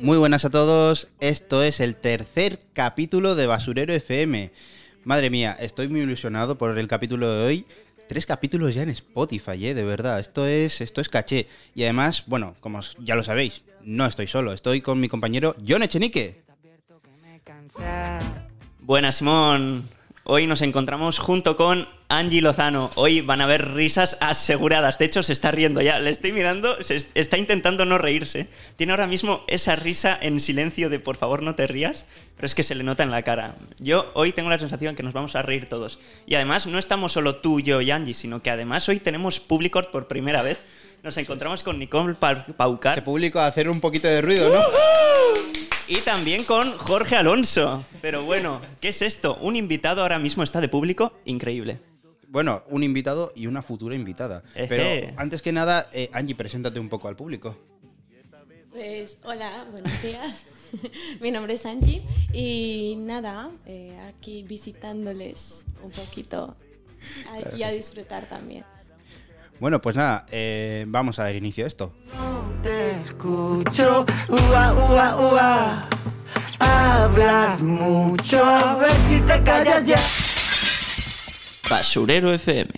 Muy buenas a todos, esto es el tercer capítulo de Basurero FM. Madre mía, estoy muy ilusionado por el capítulo de hoy. Tres capítulos ya en Spotify, eh, de verdad. Esto es, esto es caché. Y además, bueno, como ya lo sabéis, no estoy solo, estoy con mi compañero John Echenique. Buenas, Simón. Hoy nos encontramos junto con Angie Lozano. Hoy van a haber risas aseguradas. De hecho, se está riendo ya. Le estoy mirando, se está intentando no reírse. Tiene ahora mismo esa risa en silencio de por favor no te rías, pero es que se le nota en la cara. Yo hoy tengo la sensación que nos vamos a reír todos. Y además no estamos solo tú, yo y Angie, sino que además hoy tenemos público por primera vez. Nos encontramos con Nicole Paucar. Se público a hacer un poquito de ruido, ¿no? Y también con Jorge Alonso. Pero bueno, ¿qué es esto? Un invitado ahora mismo está de público increíble. Bueno, un invitado y una futura invitada. Pero antes que nada, eh, Angie, preséntate un poco al público. Pues hola, buenos días. Mi nombre es Angie y nada, eh, aquí visitándoles un poquito y a disfrutar también. Bueno, pues nada, eh, vamos a dar inicio a esto. te escucho, ua, ua, ua. Hablas mucho, a ver si te callas ya. Basurero FM.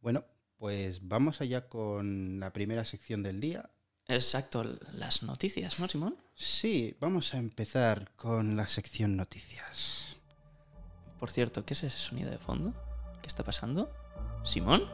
Bueno, pues vamos allá con la primera sección del día. Exacto, las noticias, ¿no, Simón? Sí, vamos a empezar con la sección noticias. Por cierto, ¿qué es ese sonido de fondo? ¿Qué está pasando? ¿Simón?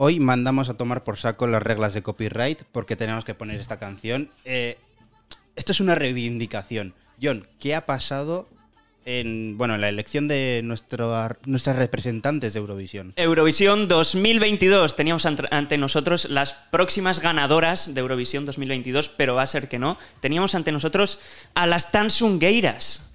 Hoy mandamos a tomar por saco las reglas de copyright porque tenemos que poner esta canción. Eh, esto es una reivindicación. John, ¿qué ha pasado en, bueno, en la elección de nuestro, nuestras representantes de Eurovisión. Eurovisión 2022. Teníamos ante nosotros las próximas ganadoras de Eurovisión 2022, pero va a ser que no. Teníamos ante nosotros a las Tansungueiras,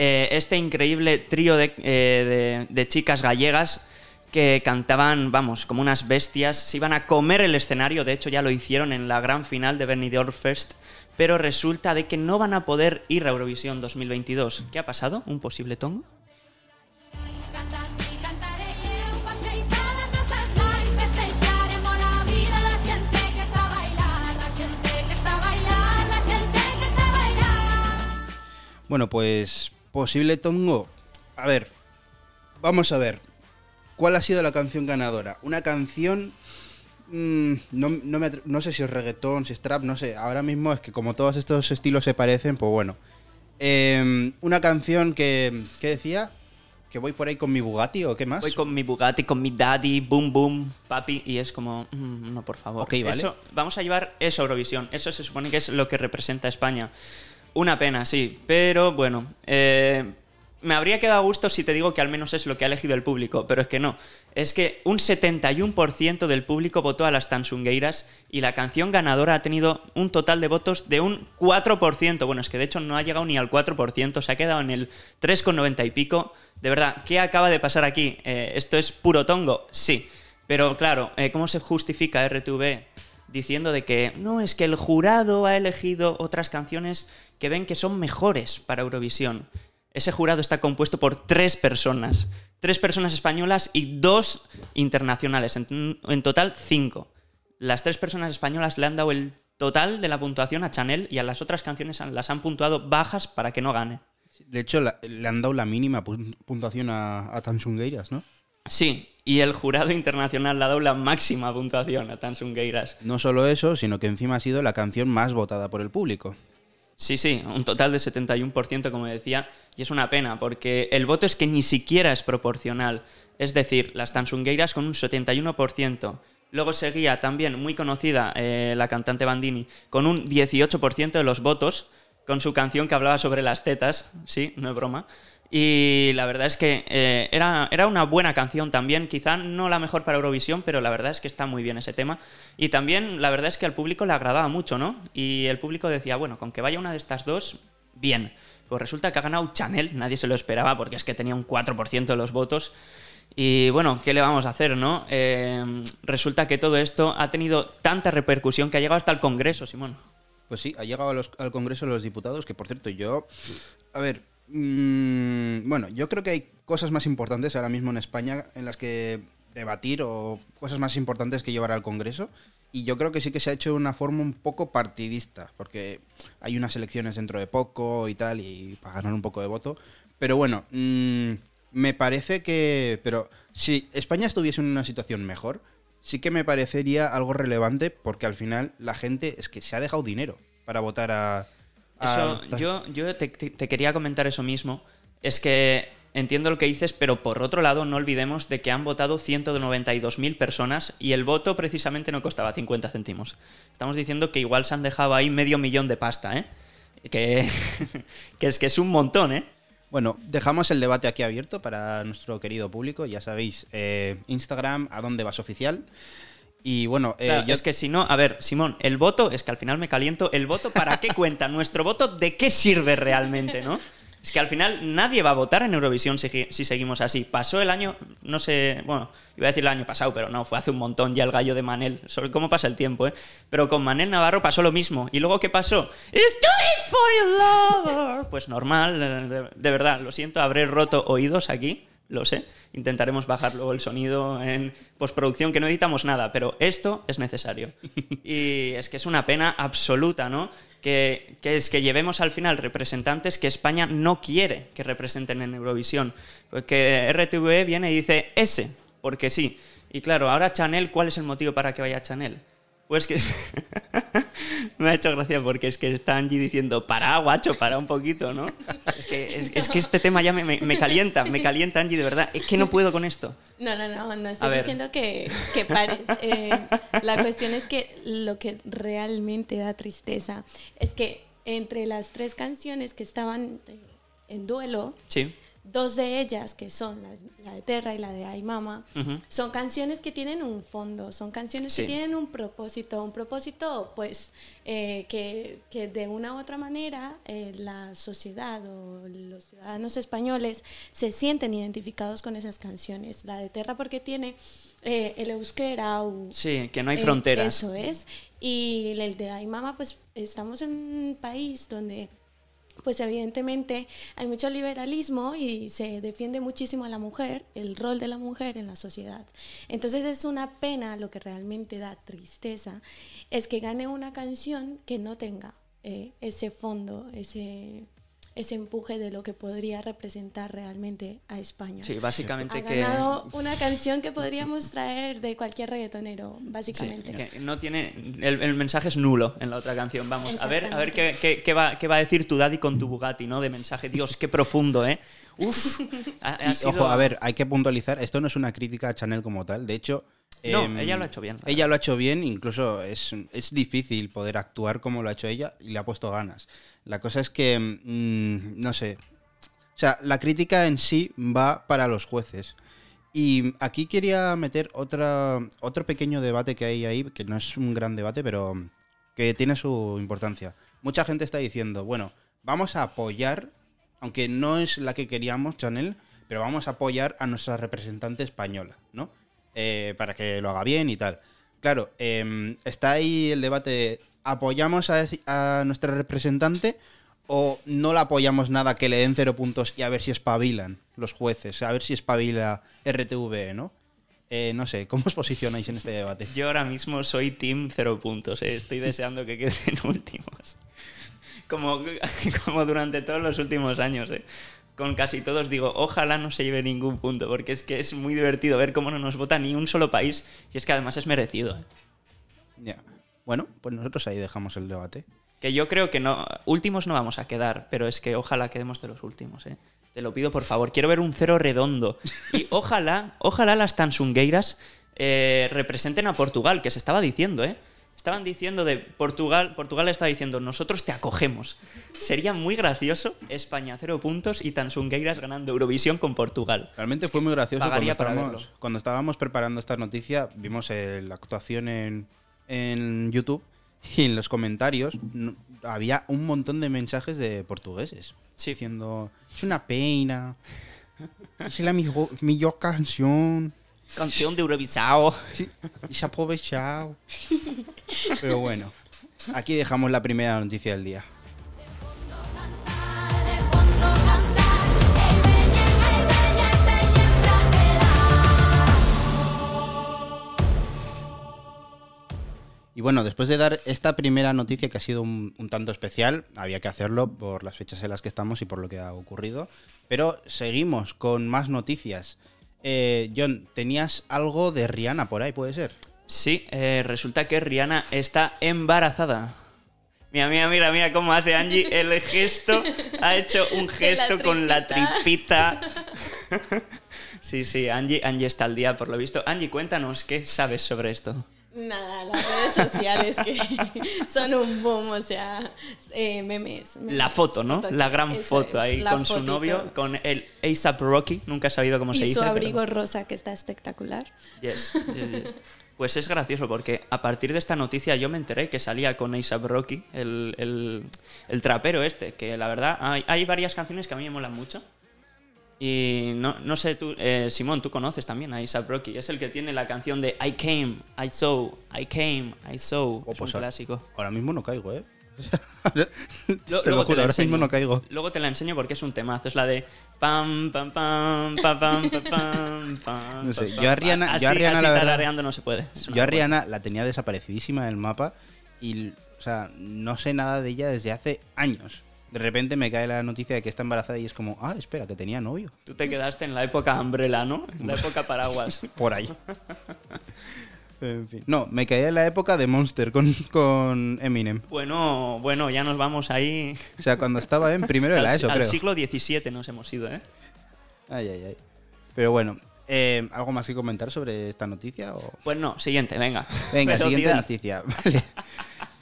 eh, este increíble trío eh, de, chicas gallegas que cantaban, vamos, como unas bestias, se iban a comer el escenario, de hecho ya lo hicieron en la gran final de Benidorm Fest pero resulta de que no van a poder ir a Eurovisión 2022. ¿Qué ha pasado? ¿Un posible tongo? Bueno, pues posible tongo. A ver, vamos a ver. ¿Cuál ha sido la canción ganadora? Una canción Mm, no, no, sé si es reggaetón, si es trap, no sé. Ahora mismo es que como todos estos estilos se parecen, pues bueno. Em, una canción que, ¿qué decía? ¿Que voy por ahí con mi Bugatti o qué más? Voy con mi Bugatti, con mi daddy, boom boom, papi, y es como, mm, no, por favor. Ok, vale. Eso, vamos a llevar eso a Eurovisión. Eso se supone que es lo que representa España. Una pena, sí, pero bueno. Eh, me habría quedado a gusto si te digo que al menos es lo que ha elegido el público, pero es que no. Es que un 71% del público votó a las Tansungueiras y la canción ganadora ha tenido un total de votos de un 4%. Bueno, es que de hecho no ha llegado ni al 4%, se ha quedado en el 3,90 y pico. De verdad, ¿qué acaba de pasar aquí? Eh, ¿Esto es puro tongo? Sí. Pero claro, eh, ¿cómo se justifica RTV diciendo de que no, es que el jurado ha elegido otras canciones que ven que son mejores para Eurovisión? Ese jurado está compuesto por tres personas. Tres personas españolas y dos internacionales. En, total, cinco. Las tres personas españolas le han dado el total de la puntuación a Chanel y a las otras canciones las han puntuado bajas para que no gane. De hecho, le han dado la mínima puntuación a, a Tansungueiras, ¿no? Sí, y el jurado internacional le ha dado la máxima puntuación a Tansungueiras. No solo eso, sino que encima ha sido la canción más votada por el público. Sí, sí, un total de 71%, como decía, y es una pena, porque el voto es que ni siquiera es proporcional. Es decir, las Tansungueiras con un 71%. Luego seguía también, muy conocida, eh, la cantante Bandini, con un 18% de los votos, con su canción que hablaba sobre las tetas, sí, no es broma. Y la verdad es que eh, era, era, una buena canción también, quizá no la mejor para Eurovisión, pero la verdad es que está muy bien ese tema. Y también la verdad es que al público le agradaba mucho, ¿no? Y el público decía, bueno, con que vaya una de estas dos, bien. Pues resulta que ha ganado Chanel, nadie se lo esperaba porque es que tenía un 4% de los votos. Y bueno, ¿qué le vamos a hacer, no? Eh, resulta que todo esto ha tenido tanta repercusión que ha llegado hasta el Congreso, Simón. Pues sí, ha llegado al Congreso de los Diputados, que por cierto, yo. A ver. Mm, bueno, yo creo que hay cosas más importantes ahora mismo en España en las que debatir o cosas más importantes que llevar al Congreso. Y yo creo que sí que se ha hecho de una forma un poco partidista, porque hay unas elecciones dentro de poco y tal, y para ganar un poco de voto. Pero bueno, mm, me parece que. Pero si España estuviese en una situación mejor, sí que me parecería algo relevante, porque al final la gente es que se ha dejado dinero para votar a. Eso, yo yo te, te- te quería comentar eso mismo. Es que entiendo lo que dices, pero por otro lado, no olvidemos de que han votado 192.000 personas y el voto precisamente no costaba 50 céntimos. Estamos diciendo que igual se han dejado ahí medio millón de pasta, ¿eh? Que, que es que es un montón, ¿eh? Bueno, dejamos el debate aquí abierto para nuestro querido público. Ya sabéis, eh, Instagram, a dónde vas oficial. Y bueno, eh, Claro, yo- Es que si no, a ver, Simón, el voto, es que al final me caliento, ¿el voto para qué cuenta? ¿Nuestro voto de qué sirve realmente, no? Es que al final nadie va a votar en Eurovisión si, si seguimos así. Pasó el año, no sé, bueno, iba a decir el año pasado, pero no, fue hace un montón ya el gallo de Manel. Sobre cómo pasa el tiempo, ¿eh? Pero con Manel Navarro pasó lo mismo. ¿Y luego qué pasó? For your lover. Pues normal, de, de verdad, lo siento, habré roto oídos aquí lo sé. Intentaremos bajar luego el sonido en postproducción, que no editamos nada, pero esto es necesario. Y es que es una pena absoluta, ¿no? Que, que es que llevemos al final representantes que España no quiere que representen en Eurovisión. Porque RTV viene y dice ese, porque sí. Y claro, ahora Chanel, ¿cuál es el motivo para que vaya Chanel? Pues que me ha hecho gracia porque es que está Angie diciendo, para, guacho, para un poquito, ¿no? Es que, es, es que este tema ya me, me- me calienta, me calienta Angie, de verdad. Es que no puedo con esto. No, no, no, no estoy diciendo que, que pares. Eh, la cuestión es que lo que realmente da tristeza es que entre las tres canciones que estaban en duelo, Sí. Dos de ellas, que son la, la de Terra y la de Ay Mama, son canciones que tienen un fondo, son canciones Sí. que tienen un propósito, un propósito pues eh, que, que de una u otra manera eh, la sociedad o los ciudadanos españoles se sienten identificados con esas canciones. La de Terra porque tiene eh, el euskera o Sí, que no hay fronteras. eso es. Y el de Ay Mama, pues estamos en un país donde pues evidentemente hay mucho liberalismo y se defiende muchísimo a la mujer, el rol de la mujer en la sociedad. Entonces es una pena, lo que realmente da tristeza, es que gane una canción que no tenga eh, ese fondo, ese, ese empuje de lo que podría representar realmente a España. Sí, básicamente ha que... ganado una canción que podríamos traer de cualquier reggaetonero, Sí, básicamente. que no tiene el, el mensaje es nulo en la otra canción. Vamos, a ver, a ver qué, qué- qué va, qué va a decir tu daddy con tu Bugatti, ¿no? De mensaje. Dios, qué profundo, ¿eh? Uf. ha- ha y, sido- ojo, a ver, hay que puntualizar, esto no es una crítica a Chanel como tal, de hecho... No, em, ella lo ha hecho bien, la Ella lo ha hecho bien, incluso es, es difícil poder actuar como lo ha hecho ella y le ha puesto ganas. La cosa es que, mm, no sé, o sea, la crítica en sí va para los jueces. Y aquí quería meter otro pequeño debate que hay ahí, que no es un gran debate, pero que tiene su importancia. Mucha gente está diciendo, bueno, vamos a apoyar, aunque no es la que queríamos, Chanel, pero vamos a apoyar a nuestra representante española, ¿no? Eh, para que lo haga bien y tal. Claro, em, está ahí el debate de, ¿apoyamos a, a nuestra representante o no la apoyamos nada que le den cero puntos y a ver si espabilan los jueces, a ver si espabila RTV, ¿no? Eh, no sé, ¿cómo os posicionáis en este debate? Yo ahora mismo soy Team cero puntos, ¿eh? estoy deseando que queden últimos. Como, como durante todos los últimos años, ¿eh? Con casi todos digo, ojalá no se lleve ningún punto, porque es que es muy divertido ver cómo no nos vota ni un solo país, y es que además es merecido. ¿eh? Ya. Bueno, pues nosotros ahí dejamos el debate. Que yo creo que no, últimos no vamos a quedar, pero es que ojalá quedemos de los últimos, ¿eh? Te lo pido por favor, quiero ver un cero redondo. Y ojalá, ojalá las Tansungueiras eh, representen a Portugal, que se estaba diciendo, ¿eh? Estaban diciendo de Portugal, Portugal estaba diciendo, nosotros te acogemos. Sería muy gracioso España cero puntos y Tansungueiras ganando Eurovisión con Portugal. Realmente fue muy gracioso cuando estábamos, verlo. cuando estábamos preparando esta noticia, vimos eh, la actuación en, en YouTube y en los comentarios no- había un montón de mensajes de portugueses Sí. diciendo, es una pena, Es la mejor, mejor canción. Canción de Eurovisao. Sí, ha aprovechado. Pero bueno, aquí dejamos la primera noticia del día. Y bueno, después de dar esta primera noticia que ha sido un, un, tanto especial, había que hacerlo por las fechas en las que estamos y por lo que ha ocurrido. Pero seguimos con más noticias. Eh, John, tenías algo de Rihanna por ahí, ¿puede ser? Sí, eh, resulta que Rihanna está embarazada. Mira, mira, mira, mira cómo hace Angie el gesto. Ha hecho un gesto con la tripita. sí, sí, Angie, Angie está al día por lo visto. Angie, cuéntanos qué sabes sobre esto. Nada, las redes sociales que son un boom, o sea, eh, memes, memes, La foto, ¿no? foto, La gran foto ahí con su novio, con el ASAP Rocky. Nunca he sabido cómo se Y dice. su pero- abrigo rosa que está espectacular. Yes, yes, yes. Pues es gracioso porque a partir de esta noticia yo me enteré que salía con ASAP Rocky, el, el- el trapero este, que la verdad hay, hay varias canciones que a mí me molan mucho. Y no, no sé, tú, eh, Simón, tú conoces también a Isa Rocky. Es el que tiene la canción de I came, I saw, I came, I saw. Oh, es un pues clásico. Ahora mismo no caigo, ¿eh? Te lo juro, te ahora mismo no caigo. Luego te la enseño porque es un temazo. Es la de pam, pam, pam, pam, pam, pam, pam. No sé, yo a Rihanna, así, yo a Rihanna la verdad. no se puede. Yo a Rihanna la tenía desaparecidísima del mapa y, o sea, no sé nada de ella desde hace años. De repente me cae la noticia de que está embarazada y es como, ah, espera, que tenía novio. Tú te quedaste en la época Umbrella, ¿no? En la época paraguas. Por ahí. en fin. No, me caí en la época de Monster con, con Eminem. Bueno, bueno, ya nos vamos ahí. O sea, cuando estaba en primero de la al, ESO, al creo. siglo XVII nos hemos ido, ¿eh? Ay, ay, ay. Pero bueno, eh, ¿algo más que comentar sobre esta noticia? O... Pues no, siguiente, venga. Venga, siguiente noticia. Vale.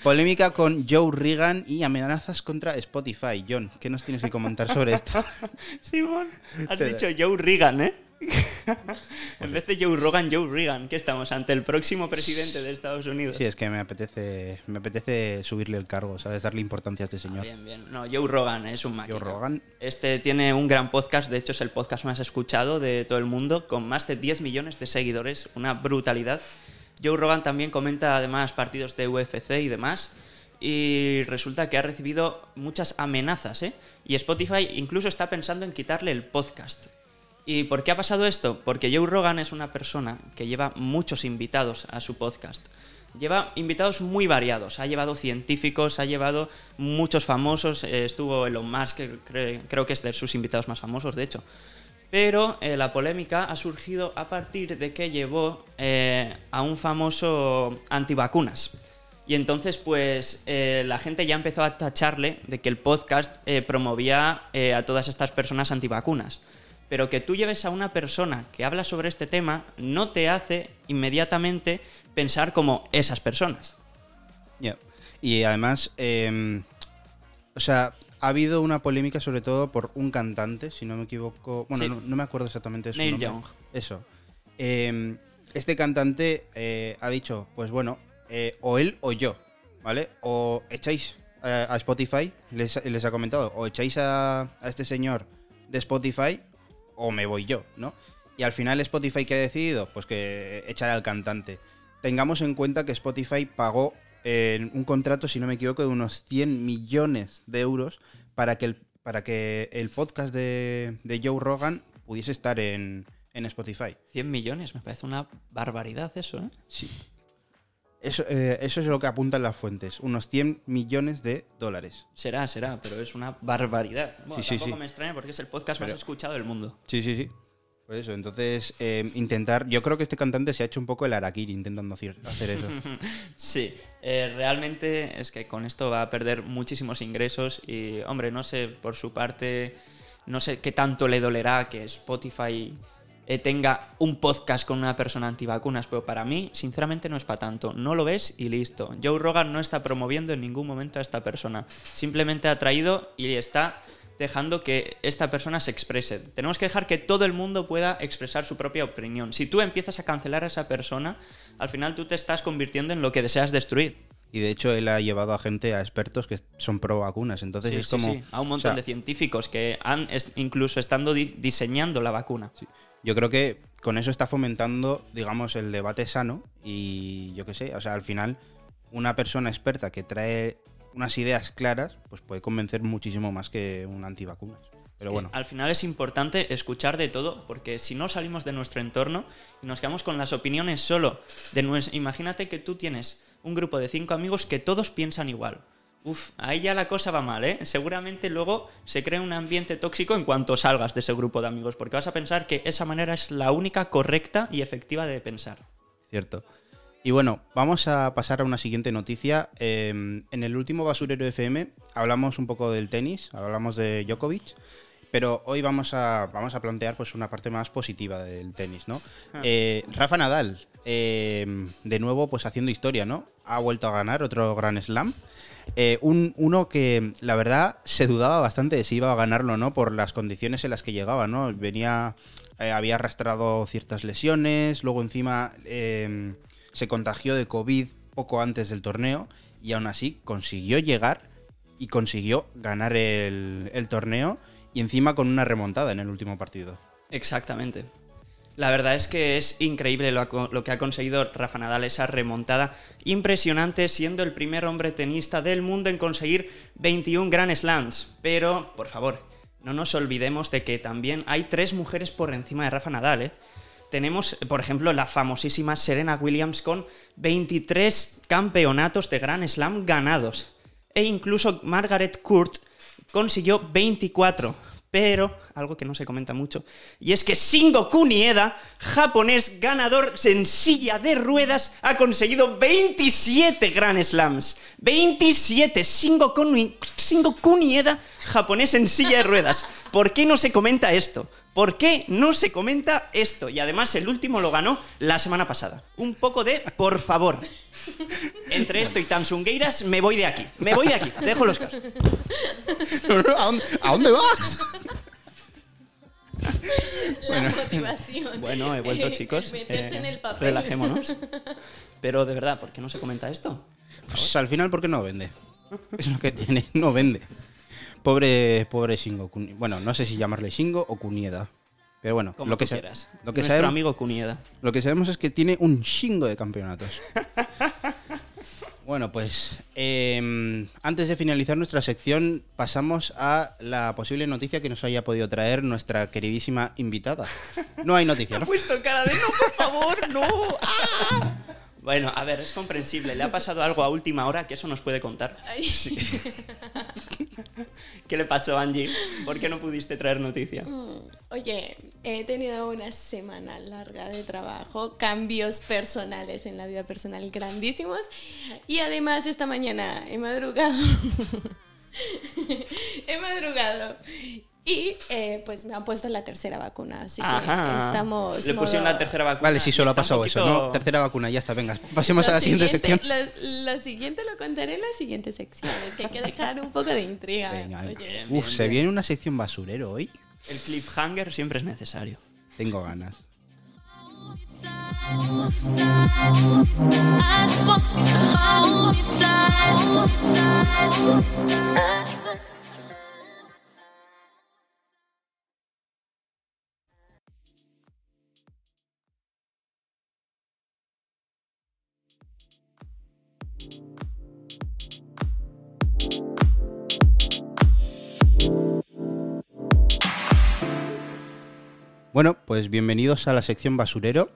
Polémica con Joe Reagan y amenazas contra Spotify. John, ¿qué nos tienes que comentar sobre esto? Simón, has Te- dicho Joe Reagan, ¿eh? en vez de Joe Rogan, Joe Reagan, que estamos ante el próximo presidente de Estados Unidos. Sí, es que me apetece, me apetece subirle el cargo, ¿sabes? Darle importancia a este señor. Bien, bien. No, Joe Rogan es un máquina. Joe Rogan. Este tiene un gran podcast, de hecho es el podcast más escuchado de todo el mundo, con más de 10 millones de seguidores, una brutalidad. Joe Rogan también comenta además partidos de UFC y demás. Y resulta que ha recibido muchas amenazas, ¿eh? Y Spotify incluso está pensando en quitarle el podcast. ¿Y por qué ha pasado esto? Porque Joe Rogan es una persona que lleva muchos invitados a su podcast. Lleva invitados muy variados. Ha llevado científicos, ha llevado muchos famosos. eh, estuvo Elon Musk, que cre- creo que es de sus invitados más famosos, de hecho. Pero eh, la polémica ha surgido a partir de que llevó eh, a un famoso antivacunas. Y entonces, pues, eh, la gente ya empezó a tacharle de que el podcast promovía a todas estas personas antivacunas. Pero que tú lleves a una persona que habla sobre este tema no te hace inmediatamente pensar como esas personas. Ya. Y además, eh, o sea, ha habido una polémica sobre todo por un cantante, si no me equivoco. Bueno, Sí. no, no me acuerdo exactamente de su Neil nombre. Young. Eso. Eh, este cantante eh, ha dicho, pues bueno, eh, o él o yo, ¿vale? O echáis eh, a Spotify, les, les ha comentado, o echáis a, a este señor de Spotify o me voy yo, ¿no? Y al final Spotify que ha decidido, pues que echar al cantante. Tengamos en cuenta que Spotify pagó eh, un contrato, si no me equivoco, de unos 100 millones de euros para que el, para que el podcast de, de Joe Rogan pudiese estar en, en Spotify. 100 millones, me parece una barbaridad eso, ¿eh? Sí. Eso, eh, eso es lo que apuntan las fuentes, unos 100 millones de dólares. Será, será, pero es una barbaridad. Bueno, Sí, sí, tampoco sí. me extraña porque es el podcast Pero- más escuchado del mundo. Sí, sí, sí. Por eso, entonces, eh, intentar. Yo creo que este cantante se ha hecho un poco el Arakiri intentando hacer eso. Sí, eh, realmente es que con esto va a perder muchísimos ingresos y, hombre, no sé, por su parte, no sé qué tanto le dolerá que Spotify eh, tenga un podcast con una persona antivacunas, pero para mí, sinceramente, no es para tanto. No lo ves y listo. Joe Rogan no está promoviendo en ningún momento a esta persona. Simplemente ha traído y está dejando que esta persona se exprese. Tenemos que dejar que todo el mundo pueda expresar su propia opinión. Si tú empiezas a cancelar a esa persona, al final tú te estás convirtiendo en lo que deseas destruir. Y de hecho él ha llevado a gente, a expertos que son pro vacunas. Entonces Sí, es sí, como... sí, a un o montón sea, de científicos que han, incluso estando di- diseñando la vacuna. Yo creo que con eso está fomentando, digamos, el debate sano y yo qué sé, o sea, al final una persona experta que trae unas ideas claras, pues puede convencer muchísimo más que un antivacunas. Pero bueno, Al final es importante escuchar de todo, porque si no salimos de nuestro entorno y nos quedamos con las opiniones solo de nuestro... Imagínate que tú tienes un grupo de cinco amigos que todos piensan igual. Uf, ahí ya la cosa va mal, ¿eh? Seguramente luego se crea un ambiente tóxico en cuanto salgas de ese grupo de amigos, porque vas a pensar que esa manera es la única correcta y efectiva de pensar. cierto. Y bueno, vamos a pasar a una siguiente noticia. Eh, en el último Basurero FM hablamos un poco del tenis, hablamos de Djokovic, pero hoy vamos a, vamos a plantear pues una parte más positiva del tenis, ¿no? Ah. Eh, Rafa Nadal, eh, de nuevo pues haciendo historia, ¿no? Ha vuelto a ganar otro Grand Slam. Eh, un, uno que la verdad se dudaba bastante de si iba a ganarlo o no por las condiciones en las que llegaba, ¿no? Venía, eh, había arrastrado ciertas lesiones, luego encima eh, se contagió de COVID poco antes del torneo y aún así consiguió llegar y consiguió ganar el, torneo y encima con una remontada en el último partido. Exactamente. La verdad es que es increíble lo, lo que ha conseguido Rafa Nadal, esa remontada impresionante, siendo el primer hombre tenista del mundo en conseguir 21 Grand Slams. Pero, por favor, no nos olvidemos de que también hay tres mujeres por encima de Rafa Nadal, ¿eh? Tenemos, por ejemplo, la famosísima Serena Williams con 23 campeonatos de Grand Slam ganados. E incluso Margaret Court consiguió 24. Pero, algo que no se comenta mucho, y es que Shingo Kunieda, japonés ganador en silla de ruedas, ha conseguido 27 Grand Slams. 27. Shingo, Shingo Kunieda, japonés en silla de ruedas. ¿Por qué no se comenta esto? ¿Por qué no se comenta esto? Y además el último lo ganó la semana pasada. Un poco de por favor. Entre esto y Tansungueiras me voy de aquí. Me voy de aquí. Dejo los casos. ¿A dónde, a dónde vas? La motivación. Bueno, he vuelto, chicos. Meterse Eh, en el papel. Relajémonos. Pero de verdad, ¿por qué no se comenta esto? Pues al final, ¿por qué no vende? Es lo que tiene, no vende. Pobre, pobre Shingo. Bueno, no sé si llamarle Shingo o Kunieda. Pero bueno, Como lo que, quieras. lo, que Nuestro sabemos, amigo Kunieda. lo que sabemos es que tiene un chingo de campeonatos. bueno, pues eh, antes de finalizar nuestra sección, pasamos a la posible noticia que nos haya podido traer nuestra queridísima invitada. No hay noticia, ¿no? puesto cara de no, por favor, no. ¡Ah! Bueno, a ver, es comprensible. Le ha pasado algo a última hora que eso nos puede contar. ¿Qué le pasó, Angie? ¿Por qué no pudiste traer noticia? Oye, he tenido una semana larga de trabajo, cambios personales en la vida personal grandísimos y además esta mañana he madrugado. he madrugado y eh, pues me han puesto la tercera vacuna, así que Ajá. estamos... Le pusieron modo- la tercera vacuna. Vale, sí, solo ha pasado eso, ¿no? Tercera vacuna, ya está, venga. Pasemos a la siguiente, sección. Lo, lo siguiente lo contaré en la siguiente sección. Es que hay que dejar un poco de intriga. Venga, Oye. Bien, Uf, bien, se bien. viene una sección basurero hoy. El cliffhanger siempre es necesario. Tengo ganas. Bueno, pues bienvenidos a la sección basurero.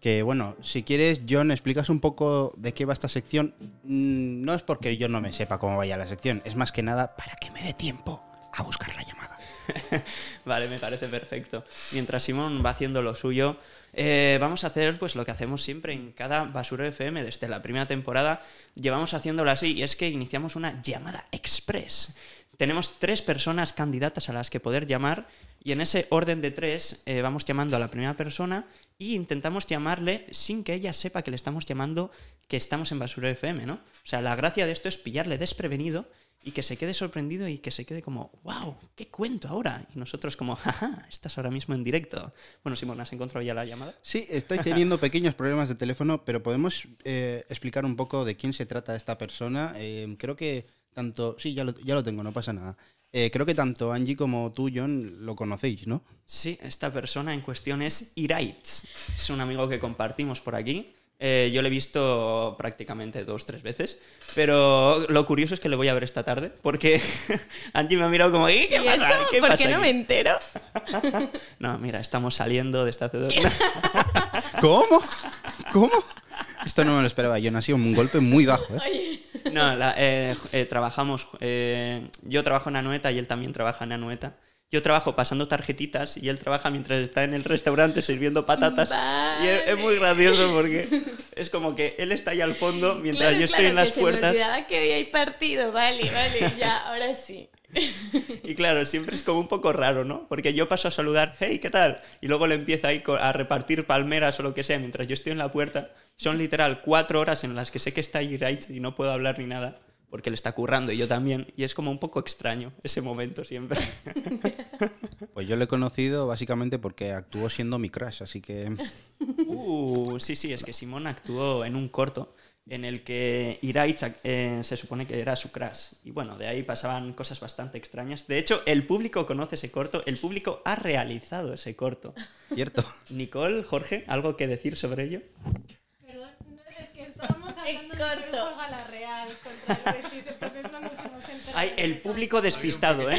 Que bueno, si quieres, John, explicas un poco de qué va esta sección. Mm, No es porque yo no me sepa cómo vaya la sección, es más que nada para que me dé tiempo a buscar la llamada. Vale, me parece perfecto. Mientras Simón va haciendo lo suyo, eh, vamos a hacer pues lo que hacemos siempre en cada Basura FM desde la primera temporada. Llevamos haciéndolo así y es que iniciamos una llamada express. Tenemos tres personas candidatas a las que poder llamar y en ese orden de tres eh, vamos llamando a la primera persona y intentamos llamarle sin que ella sepa que le estamos llamando que estamos en Basura FM, ¿no? O sea, la gracia de esto es pillarle desprevenido y que se quede sorprendido y que se quede como, wow, ¿qué cuento ahora? Y nosotros como, jaja, estás ahora mismo en directo. Bueno, Simón, ¿has encontrado ya la llamada? Sí, estoy teniendo pequeños problemas de teléfono, pero podemos eh, explicar un poco de quién se trata esta persona. Eh, creo que tanto... Sí, ya lo, ya lo tengo, no pasa nada. Eh, creo que tanto Angie como tú, John, lo conocéis, ¿no? Sí, esta persona en cuestión es Iraitz. Es un amigo que compartimos por aquí. Eh, yo le he visto prácticamente dos, tres veces. Pero lo curioso es que le voy a ver esta tarde. Porque Angie me ha mirado como, "¿Y ¿qué ¿Y pasa? eso? ¿Qué ¿Por pasa qué no aquí?". me entero? No, mira, estamos saliendo de esta hace dos... ¿Cómo? ¿Cómo? Esto no me lo esperaba. John ha sido un golpe muy bajo, ¿eh? No, la- eh, eh, trabajamos. eh, yo trabajo en Anueta y él también trabaja en Anueta. Yo trabajo pasando tarjetitas y él trabaja mientras está en el restaurante sirviendo patatas. Y es, es muy gracioso porque es como que él está ahí al fondo mientras claro, yo estoy claro, en las que Se puertas. me olvidaba que hoy hay partido. Vale, vale, ya, ahora sí. Y claro, siempre es como un poco raro, ¿no? Porque yo paso a saludar, hey, ¿qué tal? Y luego le empieza ahí a repartir palmeras o lo que sea mientras yo estoy en la puerta. Son literal cuatro horas en las que sé que está ahí Raich y no puedo hablar ni nada. Porque le está currando y yo también. Y es como un poco extraño ese momento siempre. Pues yo lo he conocido básicamente porque actuó siendo mi crush, así que... Uh, sí, sí, es que Simón actuó en un corto en el que Iraitz eh, se supone que era su crush. Y bueno, de ahí pasaban cosas bastante extrañas. De hecho, el público conoce ese corto, el público ha realizado ese corto. Cierto. Nicole, Jorge, ¿algo que decir sobre ello? Perdón, no, es que estábamos hablando de corto. la Real contra el Betis, entonces no nos hemos enterado. Hay de el público despistado, ¿eh?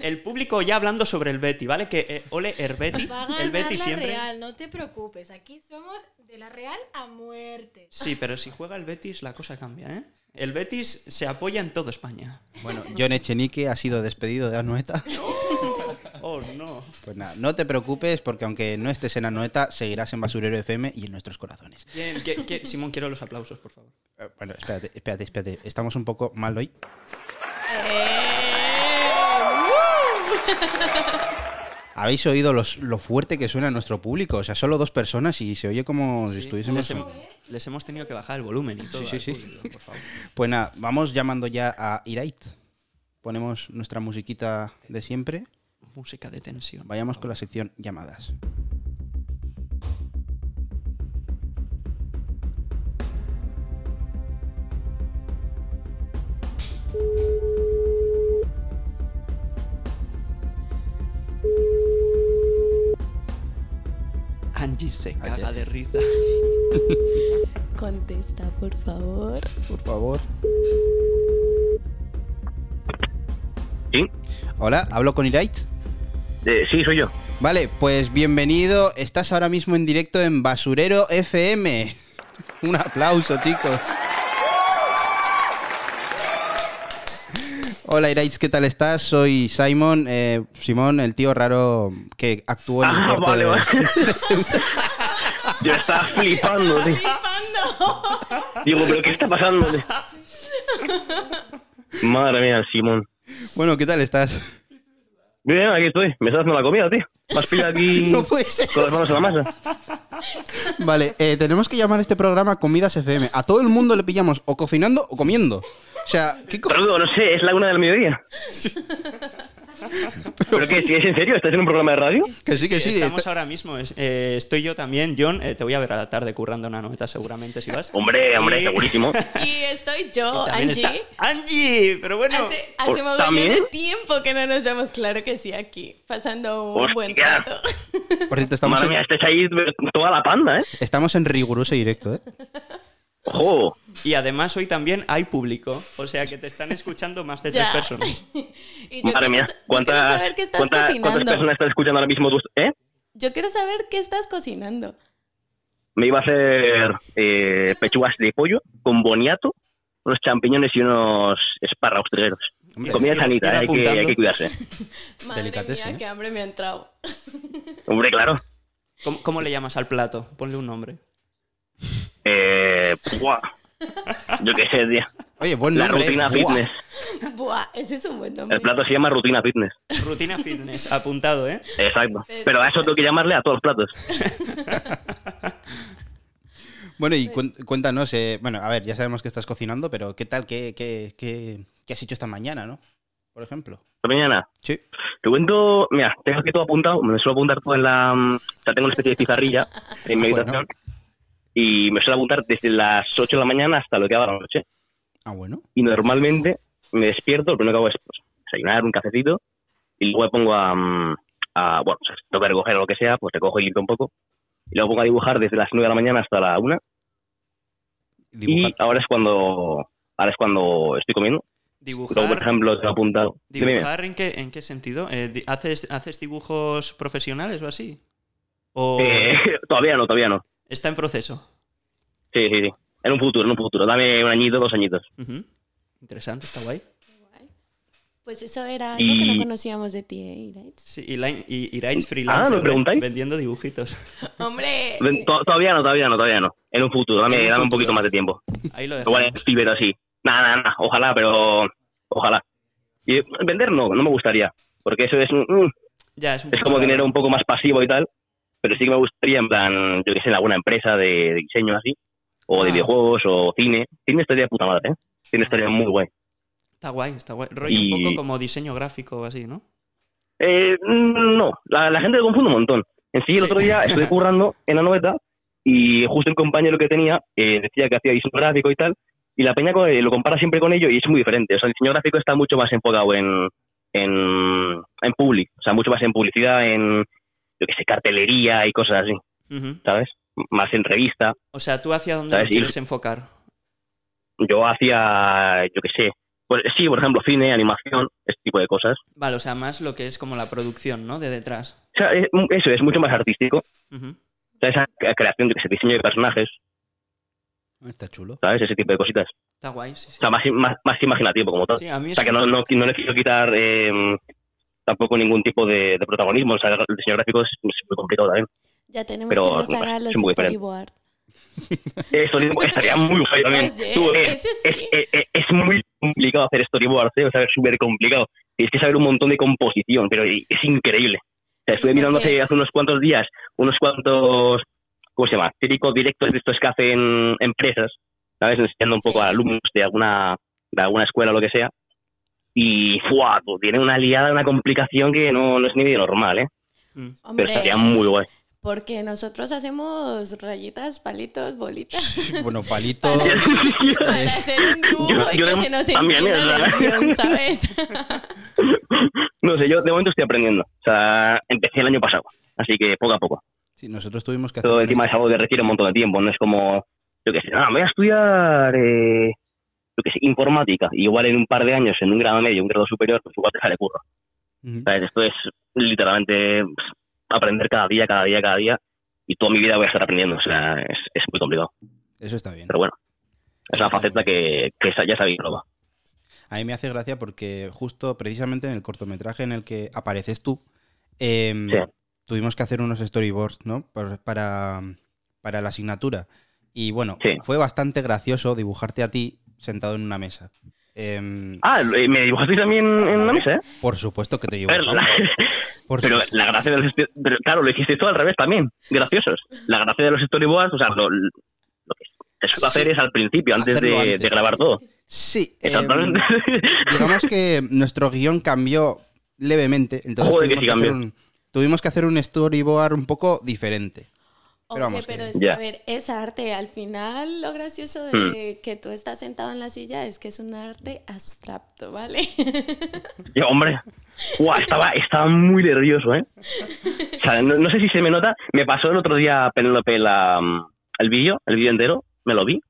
El público ya hablando sobre el Betty, ¿vale? Que eh, ole Va a ganar el Betty la siempre. Real, no te preocupes, aquí somos de la Real a muerte. Sí, pero si juega el Betis la cosa cambia, ¿eh? El Betis se apoya en toda España. Bueno, John Echenique ha sido despedido de Anueta. Oh, no. Pues nada, no te preocupes porque aunque no estés en Anueta, seguirás en Basurero FM y en nuestros corazones. Bien, que- que- Simón, quiero los aplausos, por favor. Eh, Bueno, espérate, espérate, espérate. Estamos un poco mal hoy. Habéis oído los- lo fuerte que suena nuestro público. O sea, solo dos personas y se oye como si estuviésemos. les, hem- les hemos tenido que bajar el volumen y todo. Sí, sí, sí. público, por favor. Pues nada, vamos llamando ya a Irait. Ponemos nuestra musiquita de siempre. Música de tensión. Vayamos con la sección llamadas. Angie se caga Ayer. de risa. Contesta, por favor. Por favor. Sí, Hola, hablo con Irait. eh, sí, soy yo. Vale, pues bienvenido. Estás ahora mismo en directo en Basurero FM. Un aplauso, chicos. Hola Irait, ¿qué tal estás? Soy Simon, eh, Simón, el tío raro que actuó en el Ah, corto vale, de... vale. Yo estaba flipando, tío. ¡Flipando! Digo, ¿pero qué está pasando? tío? Madre mía, Simón. Bueno, ¿qué tal estás? Bien, aquí estoy. Me estás dando la comida, tío. Me has pillado aquí No puede ser. con las manos en la masa. Vale, eh, tenemos que llamar a este programa Comidas FM. A todo el mundo le pillamos o cocinando o comiendo. O sea, ¿qué co- Pero no sé, es la una del mediodía. ¿Pero qué? ¿Si es en serio? ¿Estás en un programa de radio? Que sí, que sí. Estamos está- ahora mismo. es- eh, estoy yo también, John. eh, te voy a ver a la tarde currando una noveta seguramente si vas. Hombre, hombre, Y- segurísimo. Y estoy yo, También Angie. está Angie, pero bueno. Hace, hace de tiempo que no nos vemos, claro que sí, aquí, pasando un Hostia. buen rato. Por cierto, estamos Madre en, mía, estáis ahí toda la panda, ¿eh? estamos en riguroso directo, ¿eh? Ojo. Y además hoy también hay público. O sea que te están escuchando más de tres personas. Y yo Madre quiero, mía. sa- yo quiero ¿Cuántas, saber qué estás cuántas- cuántas cocinando. personas están escuchando ahora mismo. ¿Eh? Yo quiero saber qué estás cocinando. Me iba a hacer eh, pechugas de pollo con boniato, unos champiñones y unos espárragos trigueros. Hombre, Comida sanita, eh, hay, que, hay que cuidarse. Madre mía, ¿eh? qué hambre me ha entrado. Hombre, claro. ¿Cómo, cómo le llamas al plato? Ponle un nombre. Eh, buah. Yo qué sé, tío. Oye, buen La nombre. rutina ¿eh? Buah. fitness. Buah, ese es un buen nombre. El plato se llama rutina fitness. Rutina fitness, apuntado, ¿eh? Exacto. Pero- a eso tengo que llamarle a todos los platos. Bueno, y cuéntanos, eh, bueno, a ver, ya sabemos que estás cocinando, pero ¿qué tal? ¿Qué, qué, qué- qué has hecho esta mañana, no? Por ejemplo. Esta mañana. Sí. Te cuento, mira, tengo aquí todo apuntado, me suelo apuntar todo en la... mm, O sea, tengo una especie de pizarrilla en mi Bueno. Y me suelo apuntar desde las 8 de la mañana hasta lo que haga la noche. Ah, bueno. Y normalmente me despierto, lo primero que hago es pues, desayunar, un cafecito y luego me pongo a... mm, a- bueno, o sea, si tengo que recoger o lo que sea, pues recojo y limpio un poco. Y luego pongo a dibujar desde las 9 de la mañana hasta la 1 Dibujar. y ahora es cuando ahora es cuando estoy comiendo. Luego, por Dibujar, ejemplo, tengo apuntado. Dime, dime. dibujar ¿en, qué, ¿en qué sentido? Eh, ¿haces, ¿Haces dibujos profesionales o así? ¿O Eh, todavía no, todavía no. Está en proceso? Sí, sí, sí. En un futuro, en un futuro. Dame un añito, dos añitos. Interesante, está guay. Pues eso era algo que no conocíamos de ti, ¿eh, Iraitz? Sí, y, Line- y Iraitz freelancer, ¿me ven- preguntáis? vendiendo dibujitos. Hombre, Todavía no, todavía no, todavía no. En un futuro, dame, un dame un poquito más de tiempo. Ahí lo Igual dejamos. Fiverr así. Nada, nada, nada. Ojalá, pero. Ojalá. Y vender no, no me gustaría. Porque eso es, mm, Ya, es un es como dinero un poco más pasivo y tal. Pero sí que me gustaría, en plan, yo que sé, en alguna empresa de, de diseño así. O de Ah. videojuegos o cine. Cine estaría de puta madre, ¿eh? Cine estaría muy guay. Está guay, está guay. Rollo Y- un poco como diseño gráfico o así, ¿no? Eh, no, la, la gente lo confunde un montón. En sí, el Sí. otro día estuve currando en la noveta y justo el compañero que tenía eh, decía que hacía diseño gráfico y tal, y la peña eh, lo compara siempre con ello y es muy diferente. O sea, el diseño gráfico está mucho más enfocado en, en, en public, o sea, mucho más en publicidad, en, yo que sé, cartelería y cosas así. ¿sabes? Más en revista. O sea, ¿tú hacia dónde ¿Sabes? lo Y- quieres enfocar? Yo hacía, yo que sé, pues sí, por ejemplo, cine, animación, este tipo de cosas. Vale, o sea, más lo que es como la producción, ¿no? De detrás. O sea, es- eso es mucho más artístico. O sea, esa creación de ese diseño de personajes, Está chulo. ¿sabes? Ese tipo de cositas. Está guay, sí, O sea, más, más, más imaginativo como tal. Sí, a mí o sea, que no, no, no le quiero quitar eh, tampoco ningún tipo de, de protagonismo. O sea, el diseño gráfico es, es muy complicado también. ya tenemos pero que nos los. Eso estaría muy guay también. Oye, Tú, eh, ese es, sí. es- es- es muy complicado hacer storyboards, ¿eh? o sea, es súper complicado. Tienes que saber un montón de composición, pero es increíble. O sea, estuve mirando hace, hace unos cuantos días unos cuantos, ¿cómo se llama? Típicos directos de estos que hacen empresas, ¿sabes? Enseñando un poco Sí. a alumnos de alguna, de alguna escuela o lo que sea. Y, ¡fua! tú, Tiene una liada, una complicación que no, no es ni de normal, ¿eh? Mm. Pero Hombre, estaría muy guay. porque nosotros hacemos rayitas, palitos, bolitas. Bueno, palito. Para hacer un dibujo Yo- y yo que de- se nos también, entienda ¿verdad? el guion, ¿sabes? No sé, yo de momento estoy aprendiendo. O sea, empecé el año pasado, así que poco a poco. Sí, nosotros tuvimos que hacer. Todo un encima es algo que requiere un montón de tiempo, no es como, yo qué sé, ah, me voy a estudiar, eh, yo qué sé, informática, y igual en un par de años, en un grado medio, un grado superior, pues igual te sale curro. ¿Sabes? Esto es literalmente pues, aprender cada día, cada día, cada día, y toda mi vida voy a estar aprendiendo, o sea, es, es muy complicado. Eso está bien. Pero bueno, es una faceta que, que ya sabéis, proba. A mí me hace gracia porque justo precisamente en el cortometraje en el que apareces tú, em, Sí. tuvimos que hacer unos storyboards, ¿no? Para, para, para la asignatura. Y bueno, Sí. fue bastante gracioso dibujarte a ti sentado en una mesa. Em, Ah, eh, me dibujasteis también en una mesa, ¿eh? por supuesto que te ver, dibujamos. la- Por Pero la gracia de los pero claro, lo hiciste todo al revés también, graciosos. La gracia de los storyboards, o sea, lo, lo que se suele Sí. hacer es al principio, antes de, antes. de grabar todo. Sí, em, Exactamente. digamos que nuestro guion cambió levemente, entonces Joder, que tuvimos, que hacer cambió. un, tuvimos que hacer un storyboard un poco diferente. Pero Oye, vamos, pero que- es que, Ya. a ver, es arte. Al final, lo gracioso de que tú estás sentado en la silla es que es un arte abstracto, ¿vale? Yo, hombre, guau, estaba, estaba muy nervioso, ¿eh? O sea, no, no sé si se me nota. Me pasó el otro día Penélope la, mm, el vídeo, el vídeo entero, me lo vi.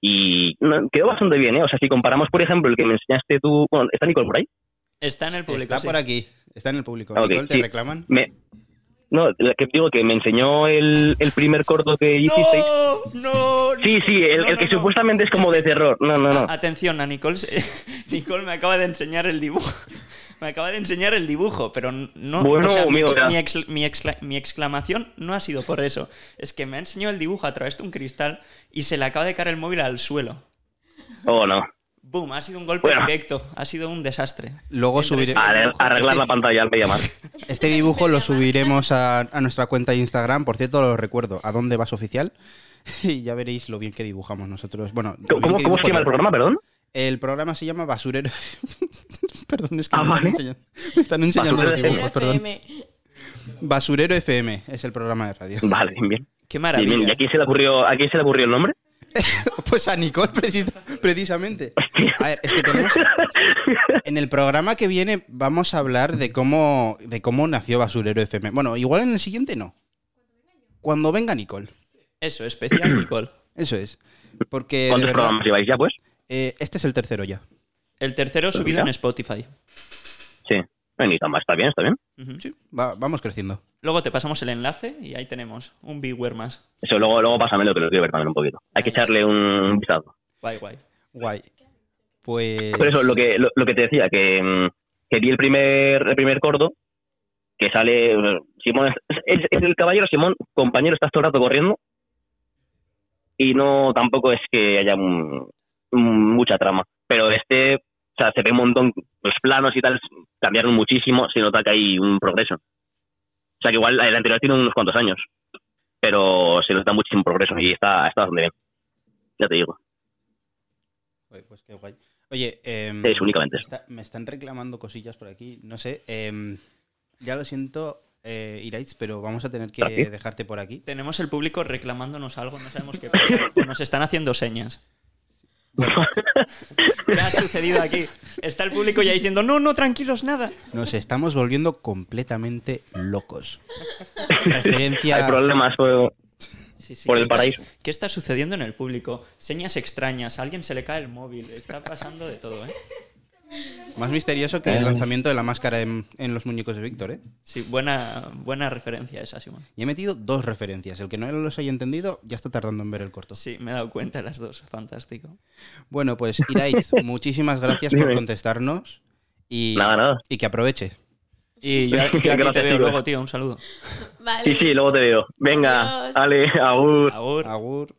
Y no, quedó bastante bien, ¿eh? O sea, si comparamos, por ejemplo, el que me enseñaste tú... Bueno, ¿está Nicole por ahí? Está en el público. Está sí. por aquí, está en el público. Ah, ok, Nicole, ¿te sí. reclaman? Me, no, la que digo que me enseñó el, el primer corto que hicisteis. No, no. Sí, sí, el, No, el que no, supuestamente es como de terror. No, no, no. Atención, a Nicole. Nicole me acaba de enseñar el dibujo. Me acaba de enseñar el dibujo, pero no. Bueno, o sea, mi, excla- mi excla- mi exclamación no ha sido por eso. Es que me ha enseñado el dibujo a través de un cristal y se le acaba de caer el móvil al suelo. Oh, no. Boom, ha sido un golpe Bueno. directo. Ha sido un desastre. Luego subiré. Arre- Arreglar este, la pantalla al MediaMarkt. este dibujo lo subiremos a, a nuestra cuenta de Instagram. Por cierto, lo recuerdo. ¿A dónde vas oficial? y ya veréis lo bien que dibujamos nosotros. Bueno, ¿Cómo, se llama el programa, perdón? El programa se llama Basurero. perdón, es que Ah, me, están vale. me están enseñando los Basurero dibujos, perdón. FM. Basurero FM es el programa de radio. Vale, bien. Qué maravilla. bien. ¿Y a quién se le ocurrió, a quién se le ocurrió el nombre? Pues a Nicole, preci- precisamente. A ver, es que tenemos. En el programa que viene vamos a hablar de cómo, de cómo nació Basurero FM. Bueno, igual en el siguiente no. Cuando venga Nicole. Eso, especial Nicole. Eso es. Porque. de ¿Cuántos verdad, programas lleváis ya, pues? eh, este es el tercero ya. El tercero subido en Spotify. Sí. Ni tan mal, está bien, está bien. Sí, va- vamos creciendo. Luego te pasamos el enlace y ahí tenemos un viewer más. Eso luego, luego pásamelo que lo quiero ver también un poquito. Hay que echarle un vistazo. Guay, guay. Guay. Pues. Pero eso, lo que, lo, lo que te decía, que, que vi el primer, el primer corto, que sale. Simón es, es- es el caballero Simón, compañero, estás todo el rato corriendo. Y no, tampoco es que haya un- un- mucha trama. Pero este, o sea, se ve un montón, los planos y tal cambiaron muchísimo, se nota que hay un progreso. O sea, que igual el anterior tiene unos cuantos años, pero se nota muchísimo progreso y está, está bastante bien. Ya te digo, Pues, pues qué guay. Oye, em, es únicamente está- me están reclamando cosillas por aquí. No sé. em, ya lo siento, eh, Iraitz, pero vamos a tener que ¿Aquí? dejarte por aquí. Tenemos el público reclamándonos algo, no sabemos qué pasa. Pues nos están haciendo señas. ¿Qué ha sucedido aquí? Está el público ya diciendo, no, no, tranquilos, nada. Nos estamos volviendo completamente locos. Referencia. Hay problemas, pues, Sí, sí, Por ¿qué el está- paraíso. ¿Qué está sucediendo en el público? Señas extrañas, a alguien se le cae el móvil, está pasando de todo, ¿eh? Más misterioso que el lanzamiento de la máscara en, en los muñecos de Víctor, ¿eh? Sí, buena, buena referencia esa, Simón. Y he metido dos referencias. El que no los haya entendido ya está tardando en ver el corto. Sí, me he dado cuenta de las dos, fantástico. Bueno, pues Iraitz, muchísimas gracias por contestarnos. Y, Nada, nada. y que aproveche. Y yo, yo a ti te veo luego, tío, un saludo. Vale. Sí, sí, luego te veo. Venga, Adiós. Ale, agur. Agur. Agur.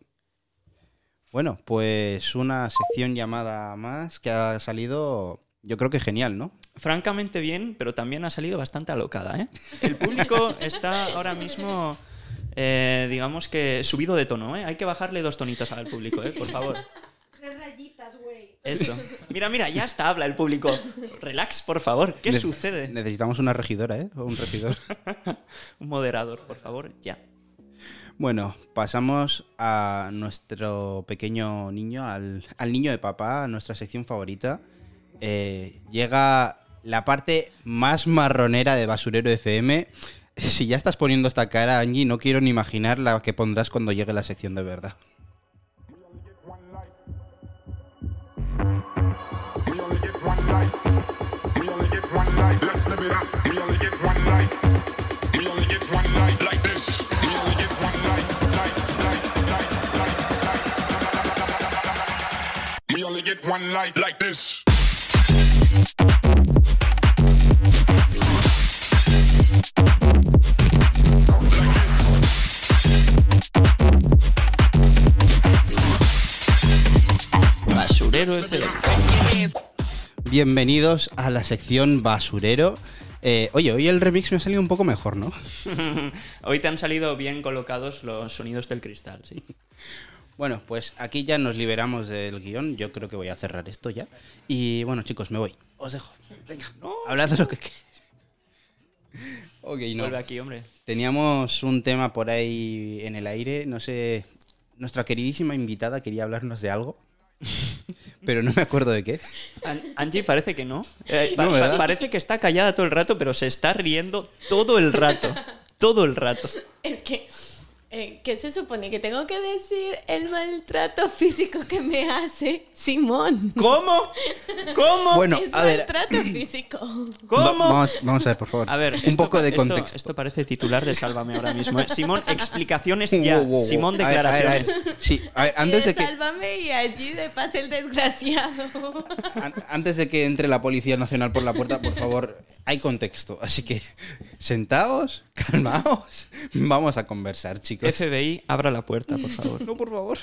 Bueno, pues una sección llamada más que ha salido, yo creo que genial, ¿no? Francamente bien, pero también ha salido bastante alocada, ¿eh? El público está ahora mismo, eh, digamos que subido de tono, ¿eh? Hay que bajarle dos tonitos al público, ¿eh? Por favor. Tres rayitas, güey. Eso. Mira, mira, ya está, habla el público. Relax, por favor. ¿Qué Ne- sucede? Necesitamos una regidora, ¿eh? O un regidor. Un moderador, por favor, ya. Bueno, pasamos a nuestro pequeño niño, al, niño de papá, a nuestra sección favorita. Eh, llega la parte más marronera de Basurero FM. Si ya estás poniendo esta cara, Angie, no quiero ni imaginar la que pondrás cuando llegue la sección de verdad. One life. One life. One life like this. Basurero. Bienvenidos a la sección Basurero. Eh, oye, hoy el remix me ha salido un poco mejor, ¿no? Hoy te han salido bien colocados los sonidos del cristal, sí. Bueno, pues aquí ya nos liberamos del guion. Yo creo que voy a cerrar esto ya. Y bueno, chicos, me voy. Os dejo. Venga, hablad de lo que queráis. Ok, no. Vuelve aquí, hombre. Teníamos un tema por ahí en el aire. No sé. Nuestra queridísima invitada quería hablarnos de algo. Pero no me acuerdo de qué. An- Angie parece que no. Eh, No, parece que está callada todo el rato, pero se está riendo todo el rato. Todo el rato. Es que, eh, ¿qué se supone? Que tengo que decir el maltrato físico que me hace Simón. ¿Cómo? ¿Cómo? Bueno, es a ver. físico. ¿Cómo? Va- vamos, vamos a ver, por favor. A ver, un esto- poco de contexto. Esto, parece titular de Sálvame ahora mismo. ¿eh? Simón, explicaciones ya. wow, wow. Simón, A ver, a ver, a ver. declaraciones. Sí, a ver, antes de que. Sálvame y allí de pase el desgraciado. An- Antes de que entre la Policía Nacional por la puerta, por favor, hay contexto. Así que sentaos, calmaos, vamos a conversar, chicos. FBI, abra la puerta, por favor. No, por favor.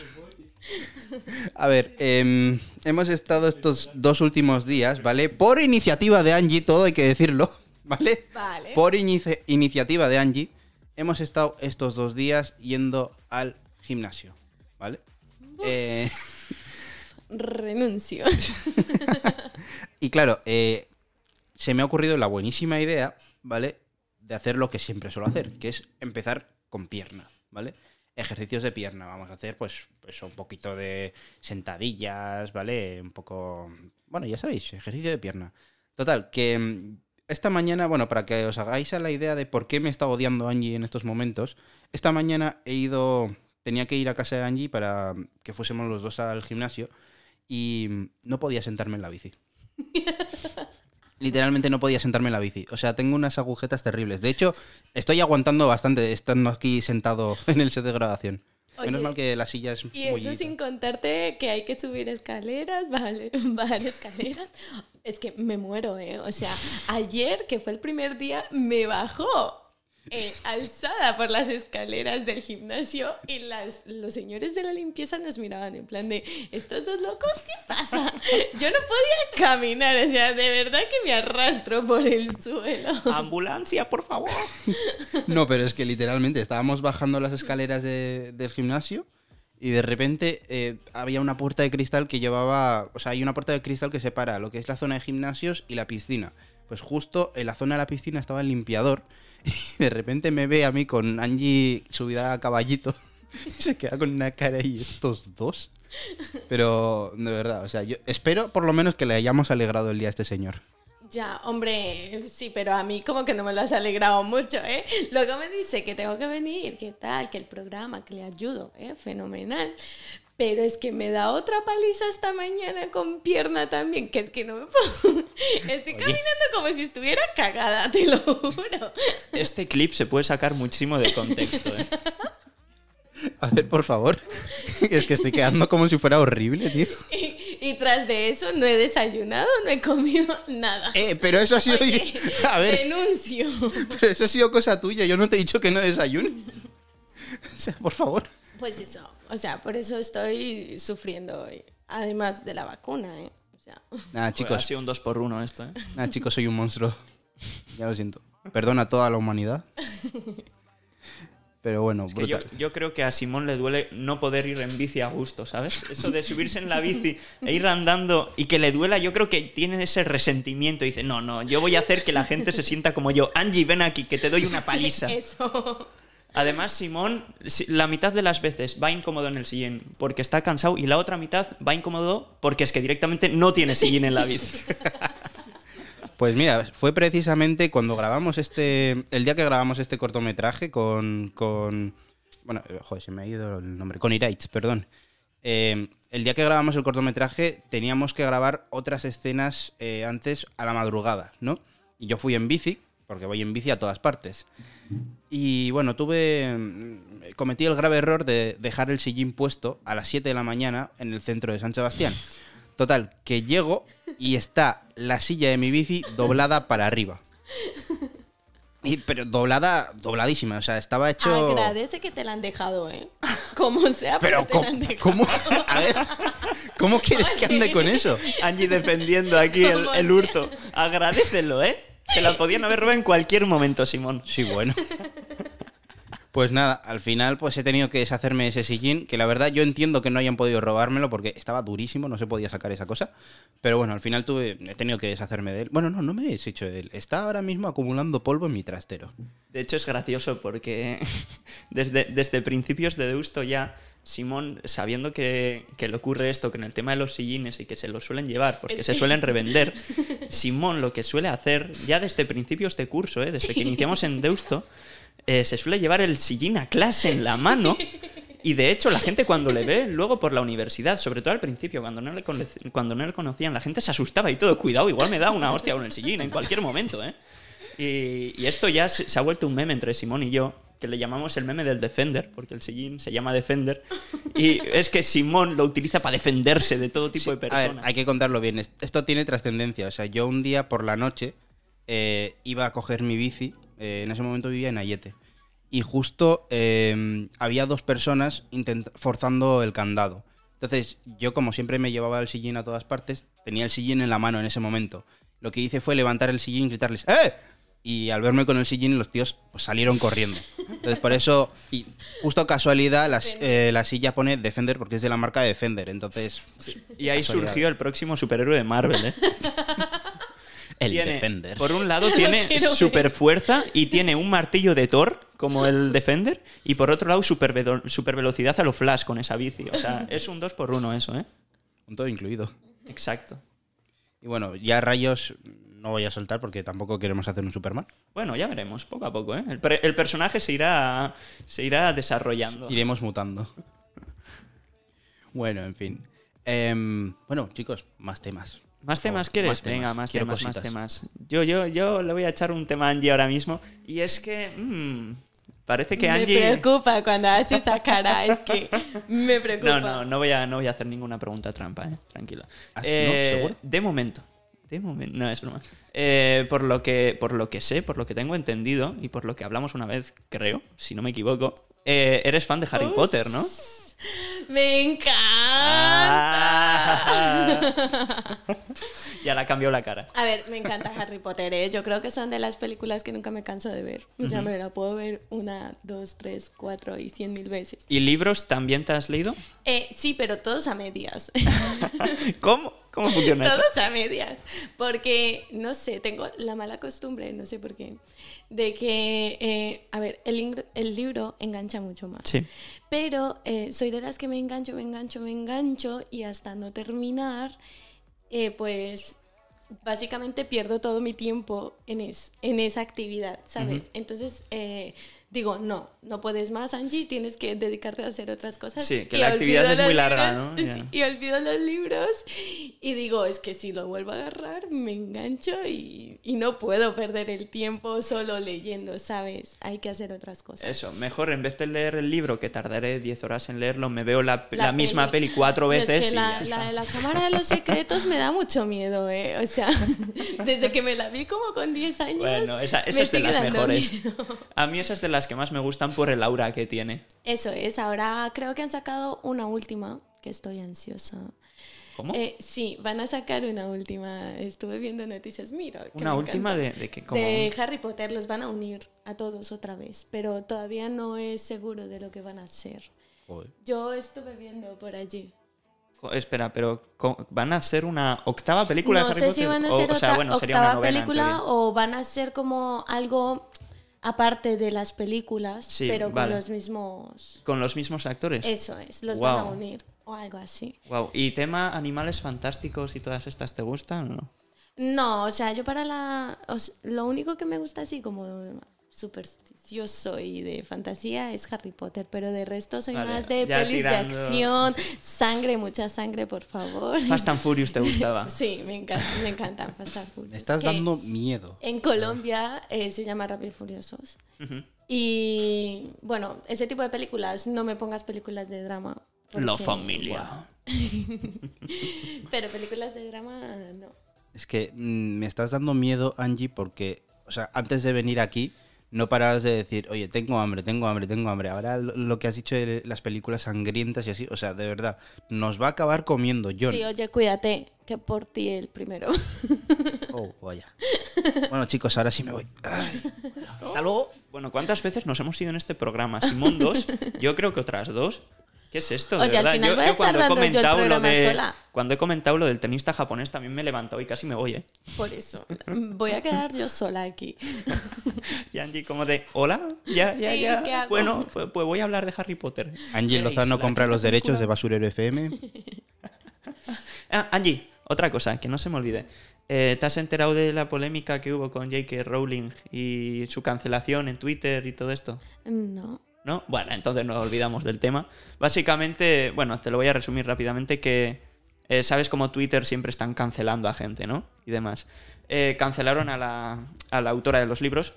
A ver, em, hemos estado estos dos últimos días, ¿vale? Por iniciativa de Angie, todo hay que decirlo, ¿vale? Vale. Por inici- iniciativa de Angie, hemos estado estos dos días yendo al gimnasio. ¿vale? Eh, Renuncio. y claro, eh, se me ha ocurrido la buenísima idea, ¿vale? De hacer lo que siempre suelo hacer, que es empezar con pierna, ¿vale? Ejercicios de pierna. Vamos a hacer, pues, pues un poquito de sentadillas, ¿vale? Un poco. Bueno, ya sabéis, ejercicio de pierna. Total, que mm, esta mañana, bueno, para que os hagáis a la idea de por qué me está odiando Angie en estos momentos, esta mañana he ido. Tenía que ir a casa de Angie para que fuésemos los dos al gimnasio y mm, no podía sentarme en la bici. Literalmente no podía sentarme en la bici. O sea, tengo unas agujetas terribles. De hecho, estoy aguantando bastante estando aquí sentado en el set de grabación. Menos mal que la silla es Y eso sin contarte que hay que subir escaleras, bajar, bajar escaleras. Es que me muero, ¿eh? O sea, ayer, que fue el primer día, me bajó eh, alzada por las escaleras del gimnasio y las, los señores de la limpieza nos miraban en plan de, ¿estos dos locos qué pasa? Yo no podía caminar, o sea, de verdad que me arrastro por el suelo. Ambulancia, por favor. No, pero es que literalmente estábamos bajando las escaleras de- del gimnasio y de repente eh, había una puerta de cristal que llevaba... O sea, hay una puerta de cristal que separa lo que es la zona de gimnasios y la piscina. Pues justo en la zona de la piscina estaba el limpiador y de repente me ve a mí con Angie subida a caballito y se queda con una cara y estos dos. Pero de verdad, o sea, yo espero por lo menos que le hayamos alegrado el día a este señor. Ya, hombre, sí, pero a mí como que no me lo has alegrado mucho, ¿eh? Luego me dice que tengo que venir, que tal, que el programa, que le ayudo, ¿eh? Fenomenal. Pero es que me da otra paliza esta mañana con pierna también, que es que no me puedo... Estoy caminando como si estuviera cagada, te lo juro. Este clip se puede sacar muchísimo de contexto, ¿eh? A ver, por favor. Es que estoy quedando como si fuera horrible, tío. Y, y tras de eso no he desayunado, no he comido nada. Eh, pero eso ha sido. Oye, A ver, Denuncio. pero eso ha sido cosa tuya. Yo no te he dicho que no desayunes. O sea, por favor. Pues eso, o sea, por eso estoy sufriendo hoy. Además de la vacuna, ¿eh? O sea, Nada, Ha chicos. sido un 2 por 1 esto, ¿eh? Nada, chicos, soy un monstruo. Ya lo siento. Perdona a toda la humanidad. Pero bueno, Es que yo, brutal. yo creo que a Simón le duele no poder ir en bici a gusto, ¿sabes? Eso de subirse en la bici e ir andando y que le duela, yo creo que tiene ese resentimiento. Y dice, no, no, yo voy a hacer que la gente se sienta como yo. Angie, ven aquí, que te doy una paliza. eso. Además, Simón, si- la mitad de las veces va incómodo en el sillín porque está cansado y la otra mitad va incómodo porque es que directamente no tiene sillín en la bici. Pues mira, fue precisamente cuando grabamos este. El día que grabamos este cortometraje con. con bueno, eh, joder, se me ha ido el nombre. Con Iraitz, perdón. Eh, el día que grabamos el cortometraje teníamos que grabar otras escenas eh, antes a la madrugada, ¿no? Y yo fui en bici, porque voy en bici a todas partes. Y bueno, tuve. mm, Cometí el grave error de dejar el sillín puesto a las 7 de la mañana en el centro de San Sebastián. Total, que llego y está la silla de mi bici doblada para arriba. Y, pero doblada, dobladísima, o sea, estaba hecho. Agradece que te la han dejado, ¿eh? Como sea, Pero, pero, te ¿cómo, la han dejado. cómo- A ver, ¿cómo quieres que ande con eso? Angie defendiendo aquí el, el hurto. Agradecelo, ¿eh? Te la podían haber robado en cualquier momento, Simón. Sí, bueno. Pues nada, al final pues he tenido que deshacerme de ese sillín, que la verdad yo entiendo que no hayan podido robármelo porque estaba durísimo, no se podía sacar esa cosa. Pero bueno, al final tuve, he tenido que deshacerme de él. Bueno, no, no me he deshecho de él. Está ahora mismo acumulando polvo en mi trastero. De hecho, es gracioso porque desde, desde principios de Deusto ya, Simón, sabiendo que, que le ocurre esto con el tema de los sillines y que se los suelen llevar porque se suelen revender, Simón lo que suele hacer, ya desde principios de curso, ¿eh? desde que iniciamos en Deusto, eh, se suele llevar el sillín a clase en la mano. Y de hecho, la gente cuando le ve luego por la universidad, sobre todo al principio, cuando no le, cuando no le conocían, la gente se asustaba y todo. Cuidado, igual me da una hostia con el sillín en cualquier momento, ¿eh? Y, y esto ya se, se ha vuelto un meme entre Simón y yo, que le llamamos el meme del Defender, porque el sillín se llama Defender. Y es que Simón lo utiliza para defenderse de todo tipo de A personas. ver, hay que contarlo bien. Est- Esto tiene trascendencia. O sea, yo un día por la noche eh, iba a coger mi bici. Eh, en ese momento vivía en Ayete. Y justo eh, había dos personas forzando el candado. Entonces, yo como siempre me llevaba el sillín a todas partes, tenía el sillín en la mano en ese momento. Lo que hice fue levantar el sillín y gritarles ¡Eh! Y al verme con el sillín, los tíos pues, salieron corriendo. Entonces, por eso, y justo casualidad, la, eh, la silla pone Defender porque es de la marca Defender. Entonces, Y ahí Casualidad. surgió el próximo superhéroe de Marvel, ¿eh? el Tiene- Defender. Por un lado tiene super fuerza y tiene un martillo de Thor, como el Defender, y por otro lado super, velocidad a lo Flash con esa bici. O sea, es un 2 por 1 eso, ¿eh? Con todo incluido. Exacto. Y bueno, ya rayos no voy a soltar porque tampoco queremos hacer un Superman. Bueno, ya veremos, poco a poco, ¿eh? El personaje se irá, se irá desarrollando. Iremos mutando. Bueno, en fin. Em, bueno, chicos, más temas. ¿Más temas favor, quieres? más temas. Venga, más Quiero temas, más temas. Yo, yo, yo le voy a echar un tema a Angie ahora mismo. Y es que. mm, parece que me Angie. preocupa cuando hace esa cara, es que me preocupa. No, no, no voy, a, no voy a hacer ninguna pregunta trampa, ¿eh? Tranquila. ¿Ah, sí? Eh, ¿No? ¿Seguro? De momento. De momento. No, es broma. Eh, por, lo que, por lo que sé, por lo que tengo entendido y por lo que hablamos una vez, creo, si no me equivoco, eh, eres fan de Harry Potter, ¿no? Me encanta. Ah. ya la cambió la cara. A ver, me encanta Harry Potter, ¿eh? Yo creo que son de las películas que nunca me canso de ver. O sea, me la puedo ver una, dos, tres, cuatro y cien mil veces. ¿Y libros también te has leído? Eh, sí, pero todos a medias. ¿Cómo? ¿Cómo funciona eso? todos a medias. Porque, no sé, tengo la mala costumbre, no sé por qué, de que, eh, a ver, el, libro engancha mucho más. Sí. Pero eh, soy de las que me engancho, me engancho, me engancho y hasta no terminar, eh, pues básicamente pierdo todo mi tiempo en, es, en esa actividad, ¿sabes? Entonces digo, no, no puedes más, Angie, tienes que dedicarte a hacer otras cosas. Sí, que Y la actividad es muy larga, libros, ¿no? Ya. y olvido los libros y digo, es que si lo vuelvo a agarrar, me engancho y, y no puedo perder el tiempo solo leyendo, ¿sabes? Hay que hacer otras cosas. Eso, mejor en vez de leer el libro, que tardaré 10 horas en leerlo, me veo la, la La misma peli. peli cuatro No, veces Es que y la, la la Cámara de los Secretos me da mucho miedo, ¿eh? O sea, desde que me la vi como con 10 años. Bueno, esa, esa me es de las mejores. miedo. A mí esa es de las que más me gustan por el aura que tiene. Eso es, ahora creo que han sacado una última, que estoy ansiosa. ¿Cómo? Eh, sí, van a sacar una última. Estuve viendo noticias, mira. Una última de, de que como... De Harry Potter, los van a unir a todos otra vez, pero todavía no es seguro de lo que van a hacer. Joder. Yo estuve viendo por allí. Espera, pero ¿van a hacer una octava película no de Harry sé Potter? si van a O- ser o, sea, otra- bueno, sería una octava película o van a ser como algo aparte de las películas, Sí, pero vale. con los mismos... ¿Con los mismos actores? Eso es, los van a unir o algo así. Wow. ¿Y tema animales fantásticos y todas estas te gustan o no? No, o sea, yo para la... o lo único que me gusta así como supersticioso y de fantasía es Harry Potter, pero de resto soy Vale, más de pelis tirando- de acción, sangre, mucha sangre, por favor. Fast and Furious te gustaba. Sí, me encanta, me encantan Fast and Furious. Me estás dando miedo. En Colombia eh, se llama Rápido y Furiosos. Y bueno, ese tipo de películas, no me pongas películas de drama. La familia. Pero películas de drama, no. Es que mm, me estás dando miedo, Angie, porque, o sea, antes de venir aquí, no parabas de decir, oye, tengo hambre, tengo hambre, tengo hambre. Ahora lo, que has dicho de las películas sangrientas y así, o sea, de verdad, nos va a acabar comiendo, John. Sí, oye, cuídate, que por ti el primero. Oh, vaya. Bueno, chicos, ahora sí me voy. Ay. Hasta luego. Bueno, ¿cuántas veces nos hemos ido en este programa? Simón dos, yo creo que otras dos. ¿Qué es esto? De Oye, al verdad, final yo, voy a yo estar cuando he dando yo el comentado lo programa de sola. cuando he comentado lo del tenista japonés también me he levantado y casi me voy, ¿eh? Por eso, voy a quedar yo sola aquí. Y Angie como de, hola, ya, ya, Sí, ya. ¿qué hago? Bueno, pues, pues voy a hablar de Harry Potter. Angie Lozano compra los derechos de Basurero FM. Ah, Angie, otra cosa, que no se me olvide. Eh, ¿Te has enterado de la polémica que hubo con J.K. Rowling y su cancelación en Twitter y todo esto? No. ¿No? Bueno, entonces nos olvidamos del tema. Básicamente, bueno, te lo voy a resumir rápidamente que eh, sabes cómo Twitter siempre están cancelando a gente, ¿no? Y demás. Eh, cancelaron a la, a la autora de los libros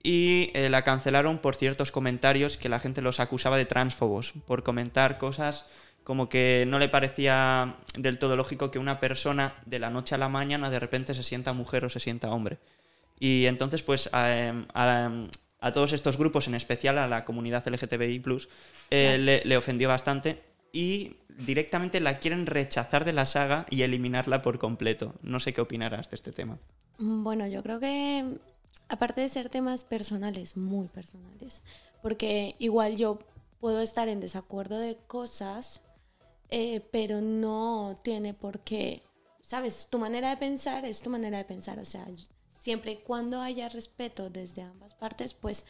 y eh, la cancelaron por ciertos comentarios que la gente los acusaba de transfobos, por comentar cosas como que no le parecía del todo lógico que una persona de la noche a la mañana de repente se sienta mujer o se sienta hombre. Y entonces, pues, a, a- a todos estos grupos, en especial a la comunidad LGTBI, eh, le, le ofendió bastante y directamente la quieren rechazar de la saga y eliminarla por completo. No sé qué opinarás de este tema. Bueno, yo creo que aparte de ser temas personales, muy personales, porque igual yo puedo estar en desacuerdo de cosas, eh, pero no tiene por qué, ¿sabes? Tu manera de pensar es tu manera de pensar, o sea, siempre y cuando haya respeto desde ambas partes, pues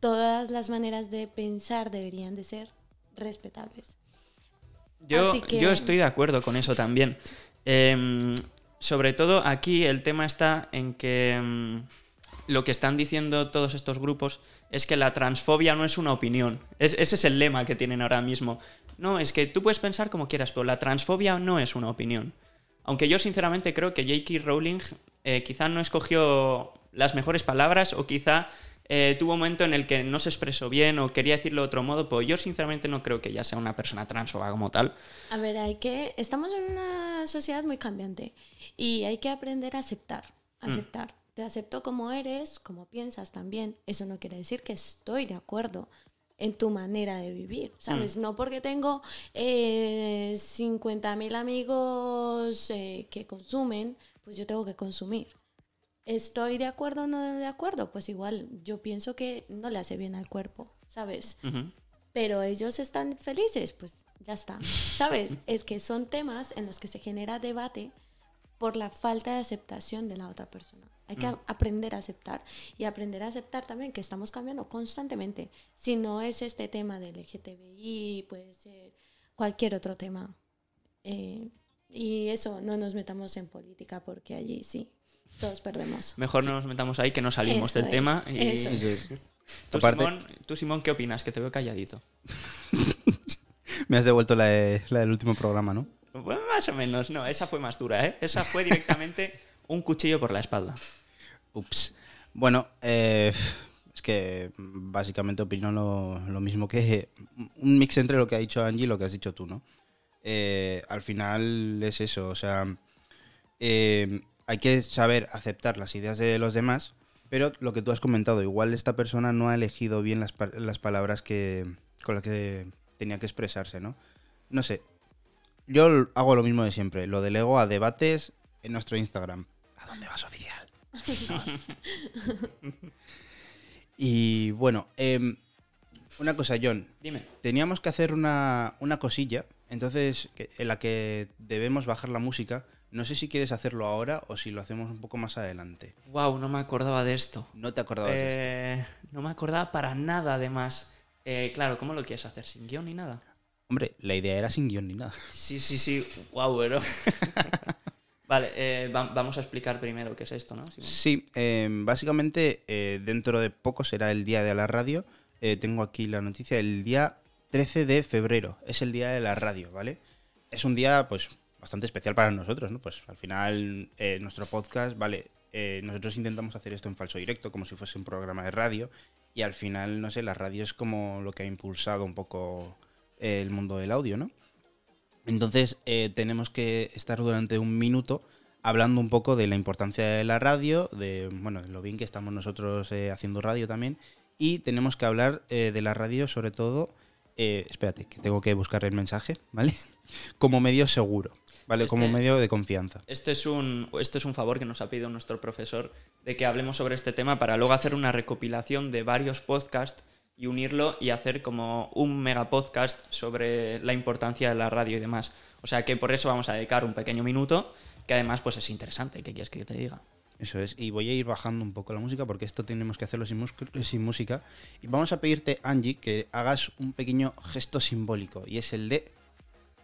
todas las maneras de pensar deberían de ser respetables. Yo, que- yo estoy de acuerdo con eso también. Em, sobre todo aquí el tema está en que em, lo que están diciendo todos estos grupos es que la transfobia no es una opinión. Es- ese es el lema que tienen ahora mismo. No, es que tú puedes pensar como quieras, pero la transfobia no es una opinión. Aunque yo sinceramente creo que J.K. Rowling eh, quizá no escogió las mejores palabras o quizá eh, tuvo un momento en el que no se expresó bien o quería decirlo de otro modo, pues yo sinceramente no creo que ella sea una persona transfoba como tal. A ver, hay que. Estamos en una sociedad muy cambiante y hay que aprender a aceptar. Aceptar. Te acepto como eres, como piensas también. Eso no quiere decir que estoy de acuerdo en tu manera de vivir, ¿sabes? No porque tengo eh, 50.000 amigos eh, que consumen, pues yo tengo que consumir. ¿Estoy de acuerdo o no de acuerdo? Pues igual yo pienso que no le hace bien al cuerpo, ¿sabes? Pero ellos están felices, pues ya está. ¿Sabes? Es que son temas en los que se genera debate por la falta de aceptación de la otra persona. Hay que a- aprender a aceptar y aprender a aceptar también que estamos cambiando constantemente. Si no es este tema del LGTBI, puede ser cualquier otro tema. Eh, y eso, no nos metamos en política porque allí sí, todos perdemos. Mejor no nos metamos ahí que no salimos Eso del es, tema. Y... eso es. ¿Tú, Aparte- Simón, tú, Simón, ¿qué opinas? Que te veo calladito. Me has devuelto la, de- la del último programa, ¿no? Bueno, más o menos, no, esa fue más dura, ¿eh? Esa fue directamente un cuchillo por la espalda. Ups. Bueno, eh, es que básicamente opino lo, mismo que un mix entre lo que ha dicho Angie y lo que has dicho tú, ¿no? Eh, al final es eso, o sea, eh, hay que saber aceptar las ideas de los demás, pero lo que tú has comentado, igual esta persona no ha elegido bien las, las palabras que, con las que tenía que expresarse, ¿no? No sé, yo hago lo mismo de siempre, lo delego a debates en nuestro Instagram. ¿A dónde vas oficial? y bueno, em, una cosa, John. Dime. Teníamos que hacer una, una cosilla, entonces, que- en la que debemos bajar la música. No sé si quieres hacerlo ahora o si lo hacemos un poco más adelante. Wow, no me acordaba de esto. No te acordabas de esto. Eh, no me acordaba para nada, además. Eh, claro, ¿cómo lo quieres hacer? ¿Sin guion ni nada? Hombre, la idea era sin guion ni nada. Sí, sí, sí. Wow, pero. vale, eh, va- vamos a explicar primero qué es esto, ¿no? Sí, em, básicamente eh, dentro de poco será el día de la radio. Eh, tengo aquí la noticia, el día 13 de febrero es el día de la radio, ¿vale? Es un día pues bastante especial para nosotros, ¿no? Pues al final eh, nuestro podcast, vale, eh, nosotros intentamos hacer esto en falso directo, como si fuese un programa de radio, y al final, no sé, la radio es como lo que ha impulsado un poco el mundo del audio, ¿no? Entonces eh, tenemos que estar durante un minuto hablando un poco de la importancia de la radio, de bueno, lo bien que estamos nosotros eh, haciendo radio también, y tenemos que hablar eh, de la radio sobre todo, eh, espérate, que tengo que buscar el mensaje, ¿vale? Como medio seguro, ¿vale? Como Este- medio de confianza. Este es, un, este es un favor que nos ha pedido nuestro profesor de que hablemos sobre este tema para luego hacer una recopilación de varios podcasts y unirlo y hacer como un mega podcast sobre la importancia de la radio y demás. O sea que por eso vamos a dedicar un pequeño minuto, que además pues es interesante, ¿qué quieres que te diga? Eso es, y voy a ir bajando un poco la música porque esto tenemos que hacerlo sin, sin música. Y vamos a pedirte, Angie, que hagas un pequeño gesto simbólico, y es el de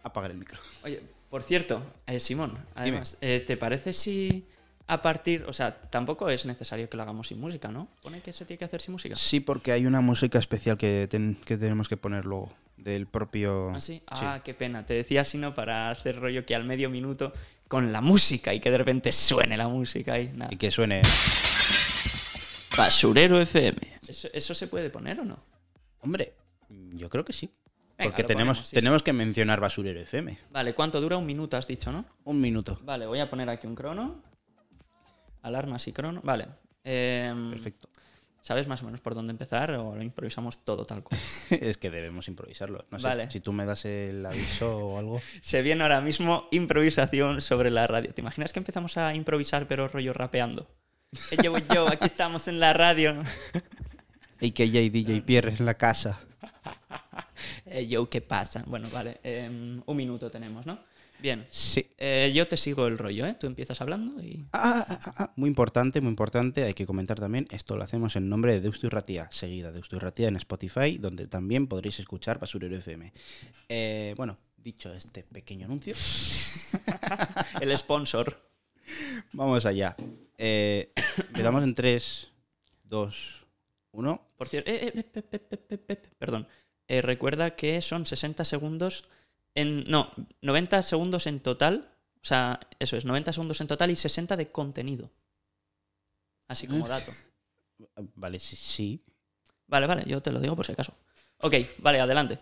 apagar el micro. Oye, por cierto, eh, Simón, además, eh, ¿te parece si a partir, o sea, tampoco es necesario que lo hagamos sin música, ¿no? Pone que se tiene que hacer sin música. Sí, porque hay una música especial que, ten- que tenemos que poner luego, del propio... ¿Ah, sí? Ah, qué pena. Te decía sino para hacer rollo que al medio minuto con la música y que de repente suene la música y nada. Y que suene... Basurero FM. ¿Eso, eso se puede poner o no? Hombre, yo creo que sí. Venga, porque tenemos, ponemos, sí, tenemos que mencionar Basurero FM. Vale, ¿cuánto dura? Un minuto has dicho, ¿no? Un minuto. Vale, voy a poner aquí un crono. Alarmas y crono. Vale. Em, Perfecto. ¿Sabes más o menos por dónde empezar o lo improvisamos todo tal cual? es que debemos improvisarlo. No sé Vale. si tú me das el aviso o algo. Se viene ahora mismo improvisación sobre la radio. ¿Te imaginas que empezamos a improvisar pero rollo rapeando? Eh, yo, yo, aquí estamos en la radio. AKJ DJ Pierre en la casa. Eh, yo, ¿qué pasa? Bueno, vale, em, un minuto tenemos, ¿no? Bien. Sí. Eh, yo te sigo el rollo, ¿eh? Tú empiezas hablando y... Ah, ah, ah, muy importante, muy importante. Hay que comentar también, esto lo hacemos en nombre de Deusto y Ratía, seguida Deusto y Ratía en Spotify, donde también podréis escuchar Basurero FM. Eh, bueno, dicho este pequeño anuncio, El sponsor. vamos allá. Eh, empezamos en 3, 2, 1. Por cierto, eh, eh, pe- pe- pe- pe- pe- pe- perdón. Recuerda que son 60 segundos en... No, 90 segundos en total. O sea, eso es, 90 segundos en total y 60 de contenido. Así como dato. Vale, sí, sí. Vale, vale, yo te lo digo por si acaso. Ok, vale, adelante.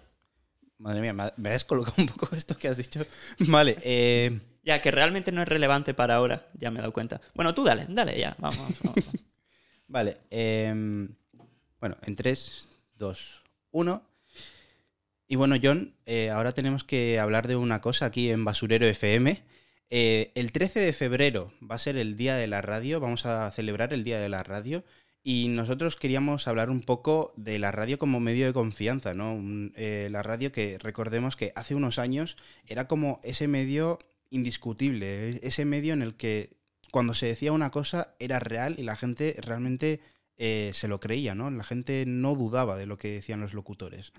Madre mía, me ha- me ha descolocado un poco esto que has dicho. Vale, eh, Ya, que realmente no es relevante para ahora, ya me he dado cuenta. Bueno, tú dale, dale, ya, vamos. vamos. Vale, em, bueno, en 3, 2, 1. Y bueno, John, eh, ahora tenemos que hablar de una cosa aquí en Basurero FM. Eh, el 13 de febrero va a ser el Día de la Radio, vamos a celebrar el Día de la Radio. Y nosotros queríamos hablar un poco de la radio como medio de confianza, ¿no? Eh, la radio que recordemos que hace unos años era como ese medio indiscutible, ese medio en el que cuando se decía una cosa era real y la gente realmente se lo creía, ¿no? La gente no dudaba de lo que decían los locutores.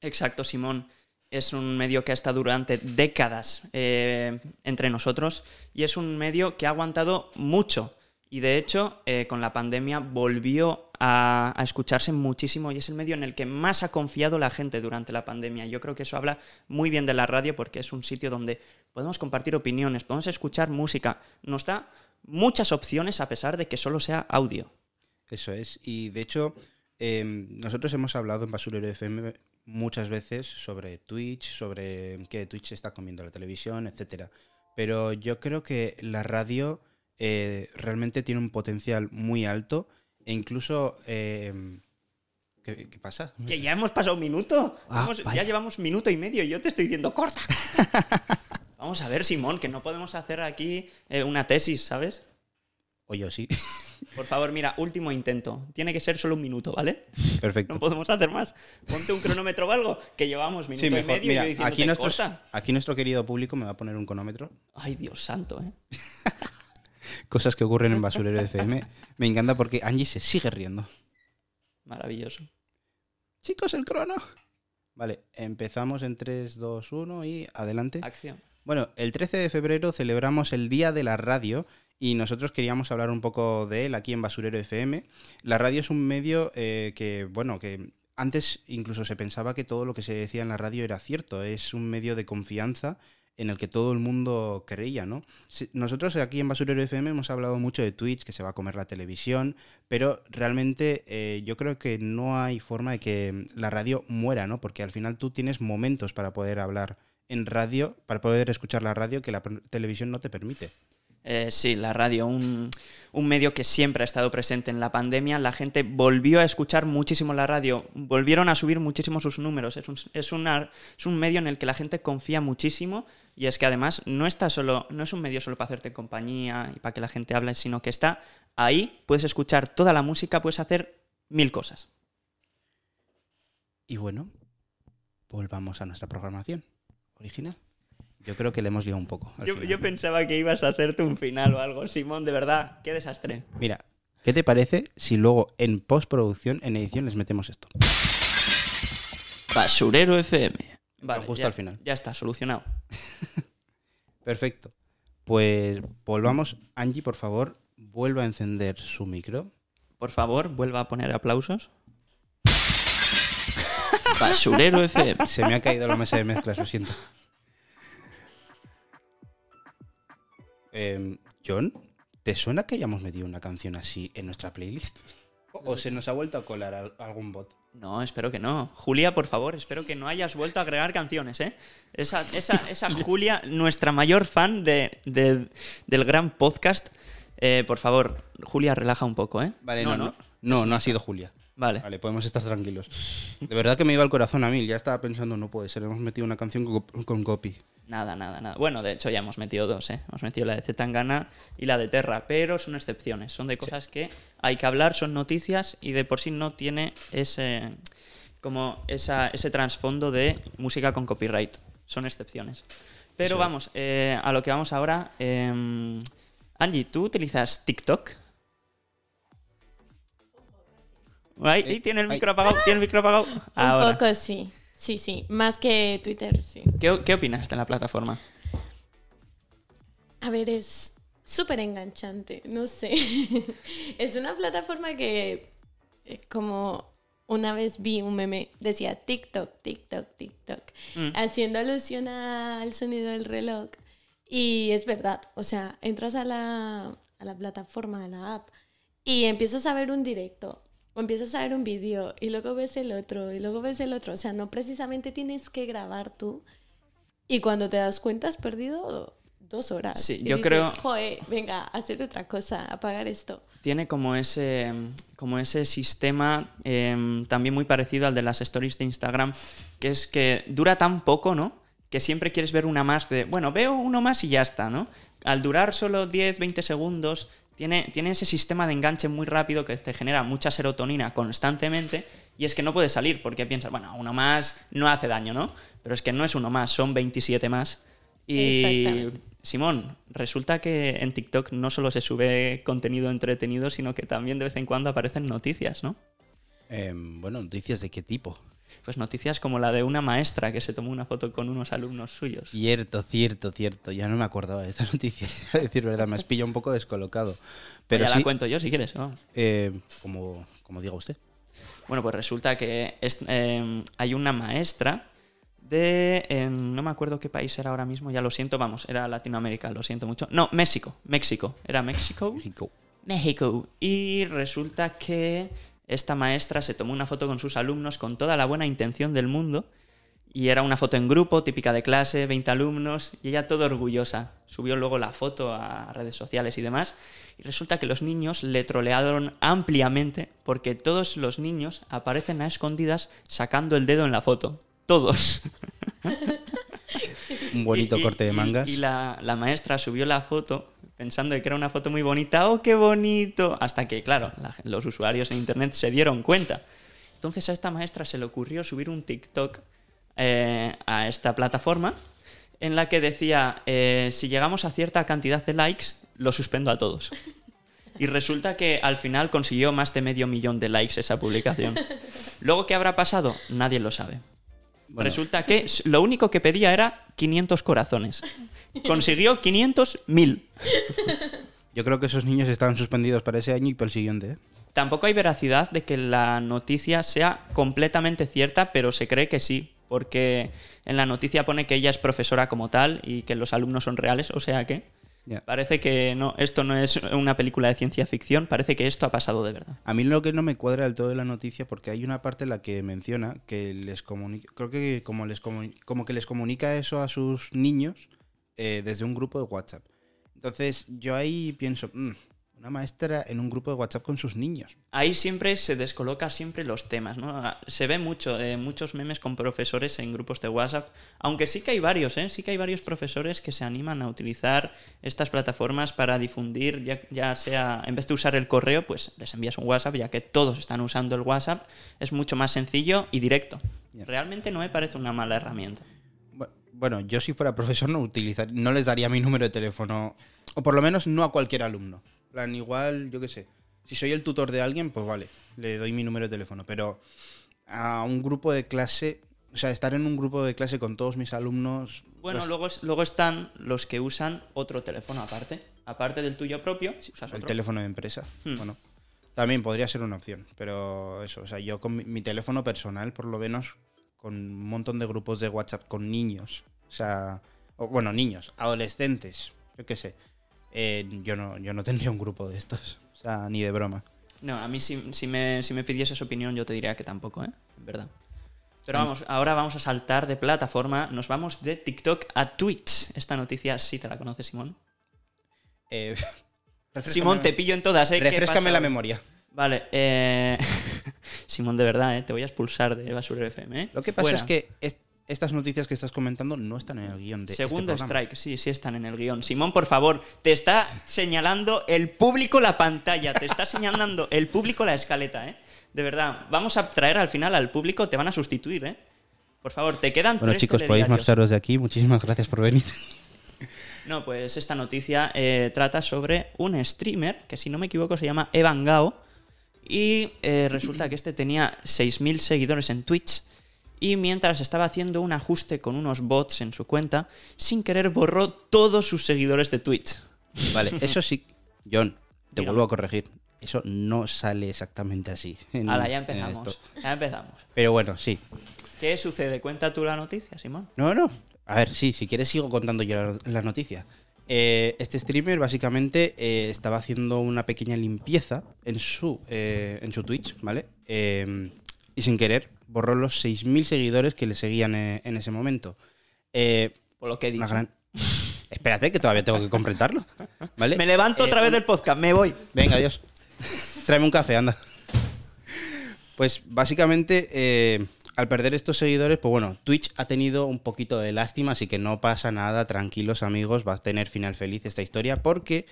Exacto, Simón. Es un medio que ha estado durante décadas eh, entre nosotros y es un medio que ha aguantado mucho. Y de hecho, eh, con la pandemia volvió a, escucharse muchísimo y es el medio en el que más ha confiado la gente durante la pandemia. Yo creo que eso habla muy bien de la radio porque es un sitio donde podemos compartir opiniones, podemos escuchar música. Nos da muchas opciones a pesar de que solo sea audio. Eso es. Y de hecho, eh, nosotros hemos hablado en Basurero FM muchas veces sobre Twitch, sobre que Twitch está comiendo la televisión, etcétera. Pero yo creo que la radio eh, realmente tiene un potencial muy alto e incluso... eh, ¿qué, qué pasa? Que ya hemos pasado un minuto. Ah, Vamos- ya llevamos minuto y medio y yo te estoy diciendo corta. Vamos a ver, Simón, que no podemos hacer aquí eh, una tesis, ¿sabes? O yo sí. Por favor, mira, último intento. Tiene que ser solo un minuto, ¿vale? Perfecto. No podemos hacer más. Ponte un cronómetro o algo, que llevamos minuto Sí, y medio Mira, y yo diciéndote, aquí, nuestros- aquí nuestro querido público me va a poner un cronómetro. Ay, Dios santo, ¿eh? Cosas que ocurren en Basurero FM. Me encanta porque Angie se sigue riendo. Maravilloso. Chicos, el crono. Vale, empezamos en 3, 2, 1 y adelante. Acción. Bueno, el 13 de febrero celebramos el Día de la Radio y nosotros queríamos hablar un poco de él aquí en Basurero FM. La radio es un medio eh, que, bueno, que antes incluso se pensaba que todo lo que se decía en la radio era cierto. Es un medio de confianza en el que todo el mundo creía, ¿no? Nosotros aquí en Basurero FM hemos hablado mucho de Twitch, que se va a comer la televisión, pero realmente eh, yo creo que no hay forma de que la radio muera, ¿no? Porque al final tú tienes momentos para poder hablar en radio, para poder escuchar la radio que la televisión no te permite. Eh, sí, la radio, un, medio que siempre ha estado presente en la pandemia. La gente volvió a escuchar muchísimo la radio, volvieron a subir muchísimo sus números. Es un, es es un medio en el que la gente confía muchísimo y es que además no, está solo, no es un medio solo para hacerte compañía y para que la gente hable, sino que está ahí, puedes escuchar toda la música, puedes hacer mil cosas. Y bueno, volvamos a nuestra programación original. Yo creo que le hemos liado un poco. Yo, pensaba que ibas a hacerte un final o algo, Simón, de verdad, qué desastre. Mira, ¿qué te parece si luego en postproducción, en edición, les metemos esto? Basurero FM. Vale, justo ya- al final. Ya está, solucionado. Perfecto. Pues volvamos. Angie, por favor, vuelva a encender su micro. Por favor, vuelva a poner aplausos. Basurero FM. Se me ha caído la mesa de mezclas, lo siento. Em, John, ¿te suena que hayamos metido una canción así en nuestra playlist? ¿O, se nos ha vuelto a colar al- algún bot? No, espero que no. Julia, por favor, espero que no hayas vuelto a agregar canciones, ¿eh? Esa, esa, esa Julia, nuestra mayor fan de, de- del gran podcast. Eh, por favor, Julia, relaja un poco, ¿eh? Vale, no, no. No, no, ha sido Julia. Vale. Vale, podemos estar tranquilos. De verdad que me iba el corazón a mil. Ya estaba pensando, no puede ser, hemos metido una canción con, con copy. Nada, nada, nada. Bueno, de hecho ya hemos metido dos, ¿eh? Hemos metido la de Zetangana y la de Terra, pero son excepciones. Son de cosas que hay que hablar, son noticias y de por sí no tiene ese como esa, ese trasfondo de música con copyright. Son excepciones. Pero vamos, eh, a lo que vamos ahora. eh, Angie, ¿tú utilizas TikTok? Ahí, ahí tiene el micro apagado, tiene el micro apagado. Ahora. Un poco sí. Sí, sí. Más que Twitter, sí. ¿Qué, qué opinas de la plataforma? A ver, es súper enganchante, no sé. es una plataforma que, eh, como una vez vi un meme, decía TikTok, TikTok, TikTok, Mm. haciendo alusión al sonido del reloj. Y es verdad, o sea, entras a la, a la plataforma, a la app, y empiezas a ver un directo, o empiezas a ver un vídeo, y luego ves el otro, y luego ves el otro. O sea, no precisamente tienes que grabar tú, y cuando te das cuenta has perdido dos horas. Sí, Y yo dices, creo- Joder, venga, hacer otra cosa, apagar esto. tiene como ese, como ese sistema em, también muy parecido al de las stories de Instagram, que es que dura tan poco, ¿no? Que siempre quieres ver una más de, bueno, veo uno más y ya está, ¿no? Al durar solo 10, 20 segundos, tiene, tiene ese sistema de enganche muy rápido que te genera mucha serotonina constantemente y es que no puedes salir porque piensas, bueno, uno más no hace daño, ¿no? Pero es que no es uno más, son 27 más. Y. Simón, resulta que en TikTok no solo se sube contenido entretenido, sino que también de vez en cuando aparecen noticias, ¿no? Em, bueno, noticias de qué tipo. Pues noticias como la de una maestra que se tomó una foto con unos alumnos suyos. Cierto, cierto, cierto. Ya no me acordaba de esta noticia. A decir verdad, me has pillado un poco descolocado. Pero ya sí, la cuento yo si quieres. vamos. eh, como, como diga usted. Bueno, pues resulta que es- em, hay una maestra de... em, no me acuerdo qué país era ahora mismo, ya lo siento, vamos, era Latinoamérica, lo siento mucho. No, México, México, era México. México. México. Y resulta que esta maestra se tomó una foto con sus alumnos con toda la buena intención del mundo. Y era una foto en grupo, típica de clase, 20 alumnos, y ella todo orgullosa. Subió luego la foto a redes sociales y demás. Y resulta que los niños le trolearon ampliamente porque todos los niños aparecen a escondidas sacando el dedo en la foto. Todos. Un bonito Y- y- corte de y- mangas. Y, la, la maestra subió la foto pensando que era una foto muy bonita. ¡Oh, qué bonito! Hasta que, claro, la los usuarios en internet se dieron cuenta. Entonces a esta maestra se le ocurrió subir un TikTok eh, a esta plataforma en la que decía, eh, si llegamos a cierta cantidad de likes, lo suspendo a todos. Y resulta que al final consiguió más de medio millón de likes esa publicación. Luego, ¿qué habrá pasado? Nadie lo sabe. Bueno, Resulta que lo único que pedía era 500 corazones. Consiguió 500 mil. yo creo que esos niños estaban suspendidos para ese año y para el siguiente. ¿eh? Tampoco hay veracidad de que la noticia sea completamente cierta, pero se cree que sí, porque en la noticia pone que ella es profesora como tal y que los alumnos son reales, o sea que parece que no, esto no es una película de ciencia ficción, parece que esto ha pasado de verdad. A mí lo que no me cuadra del todo de la noticia, porque hay una parte en la que menciona que les comunica, creo que como, les comuni- como que les comunica eso a sus niños eh, desde un grupo de WhatsApp. Entonces yo ahí pienso, "Mm, una maestra en un grupo de WhatsApp con sus niños. Ahí siempre se descoloca siempre los temas, ¿no? Se ve mucho, eh, muchos memes con profesores en grupos de WhatsApp, aunque sí que hay varios, ¿eh? Sí que hay varios profesores que se animan a utilizar estas plataformas para difundir, ya, ya sea, en vez de usar el correo, pues les envías un WhatsApp, ya que todos están usando el WhatsApp, es mucho más sencillo y directo. Realmente no me parece una mala herramienta. Bu- Bueno, yo si fuera profesor no utilizar, no les daría mi número de teléfono, o por lo menos no a cualquier alumno. Plan, igual, yo qué sé, si soy el tutor de alguien, pues vale, le doy mi número de teléfono, pero a un grupo de clase, o sea, estar en un grupo de clase con todos mis alumnos... Bueno, ugh, luego, luego están los que usan otro teléfono aparte, aparte del tuyo propio, usas el otro. teléfono de empresa, Hmm. bueno, también podría ser una opción, pero eso, o sea, yo con mi, mi teléfono personal, por lo menos, con un montón de grupos de WhatsApp con niños, o sea, o, bueno, niños, adolescentes, yo qué sé, eh, yo, no, yo no tendría un grupo de estos, o sea, ni de broma. No, a mí si, si me, si me pidieses opinión yo te diría que tampoco, ¿eh? En verdad. Pero vamos, ahora vamos a saltar de plataforma, nos vamos de TikTok a Twitch. Esta noticia sí te la conoces, Simón. Eh, Simón, te pillo en todas, ¿eh? ¿Qué Refrescame pasa la memoria. Vale, eh... Simón, de verdad, ¿eh? Te voy a expulsar de Basura FM, ¿eh? Lo que pasa Fuera. es que es- estas noticias que estás comentando no están en el guion de Segundo este programa. strike, sí, sí están en el guion. Simón, por favor, te está señalando el público la pantalla, te está señalando el público la escaleta, ¿eh? De verdad, vamos a traer al final al público, te van a sustituir, ¿eh? Por favor, te quedan Bueno, tres chicos, podéis marcharos de aquí. Muchísimas gracias por venir. No, pues esta noticia eh, trata sobre un streamer que, si no me equivoco, se llama Evan Gao. Y eh, resulta que este tenía 6.000 seguidores en Twitch. Y mientras estaba haciendo un ajuste con unos bots en su cuenta, sin querer borró todos sus seguidores de Twitch. Vale, eso sí, John, te Dígame. vuelvo a corregir. Eso no sale exactamente así. en- Ahora, ya empezamos. Ya empezamos. Pero bueno, sí. ¿Qué sucede? Cuenta tú la noticia, Simón. No, no. A ver, sí, si quieres sigo contando yo la, la noticia. Eh, este streamer básicamente eh, estaba haciendo una pequeña limpieza en su, eh, en su Twitch, ¿vale? Eh, y sin querer borró los 6.000 seguidores que le seguían en ese momento. Por lo que he dicho. una gran... Espérate, que todavía tengo que completarlo. ¿vale? Me levanto otra vez del podcast, me voy. Venga, adiós. Tráeme un café, anda. Pues básicamente, al perder estos seguidores, pues bueno, Twitch ha tenido un poquito de lástima, así que no pasa nada, tranquilos amigos, va a tener final feliz esta historia, porque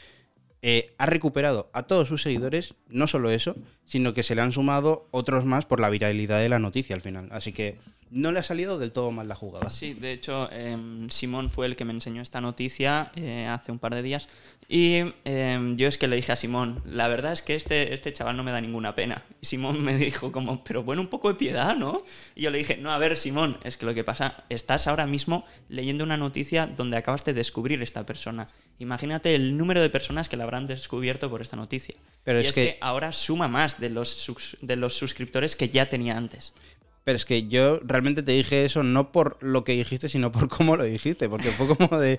eh, ha recuperado a todos sus seguidores, no solo eso, sino que se le han sumado otros más por la viralidad de la noticia al final. Así que no le ha salido del todo mal la jugada. Sí, de hecho, em, Simón fue el que me enseñó esta noticia eh, hace un par de días. Y em, yo es que le dije a Simón, la verdad es que este, este chaval no me da ninguna pena. Y Simón me dijo como, pero bueno, un poco de piedad, ¿no? Y yo le dije, no, a ver, Simón, es que lo que pasa, estás ahora mismo leyendo una noticia donde acabas de descubrir esta persona. Imagínate el número de personas que la habrán descubierto por esta noticia. Pero y es es, que- que... ahora suma más de los, de los suscriptores que ya tenía antes. Pero es que yo realmente te dije eso no por lo que dijiste, sino por cómo lo dijiste. Porque fue como de.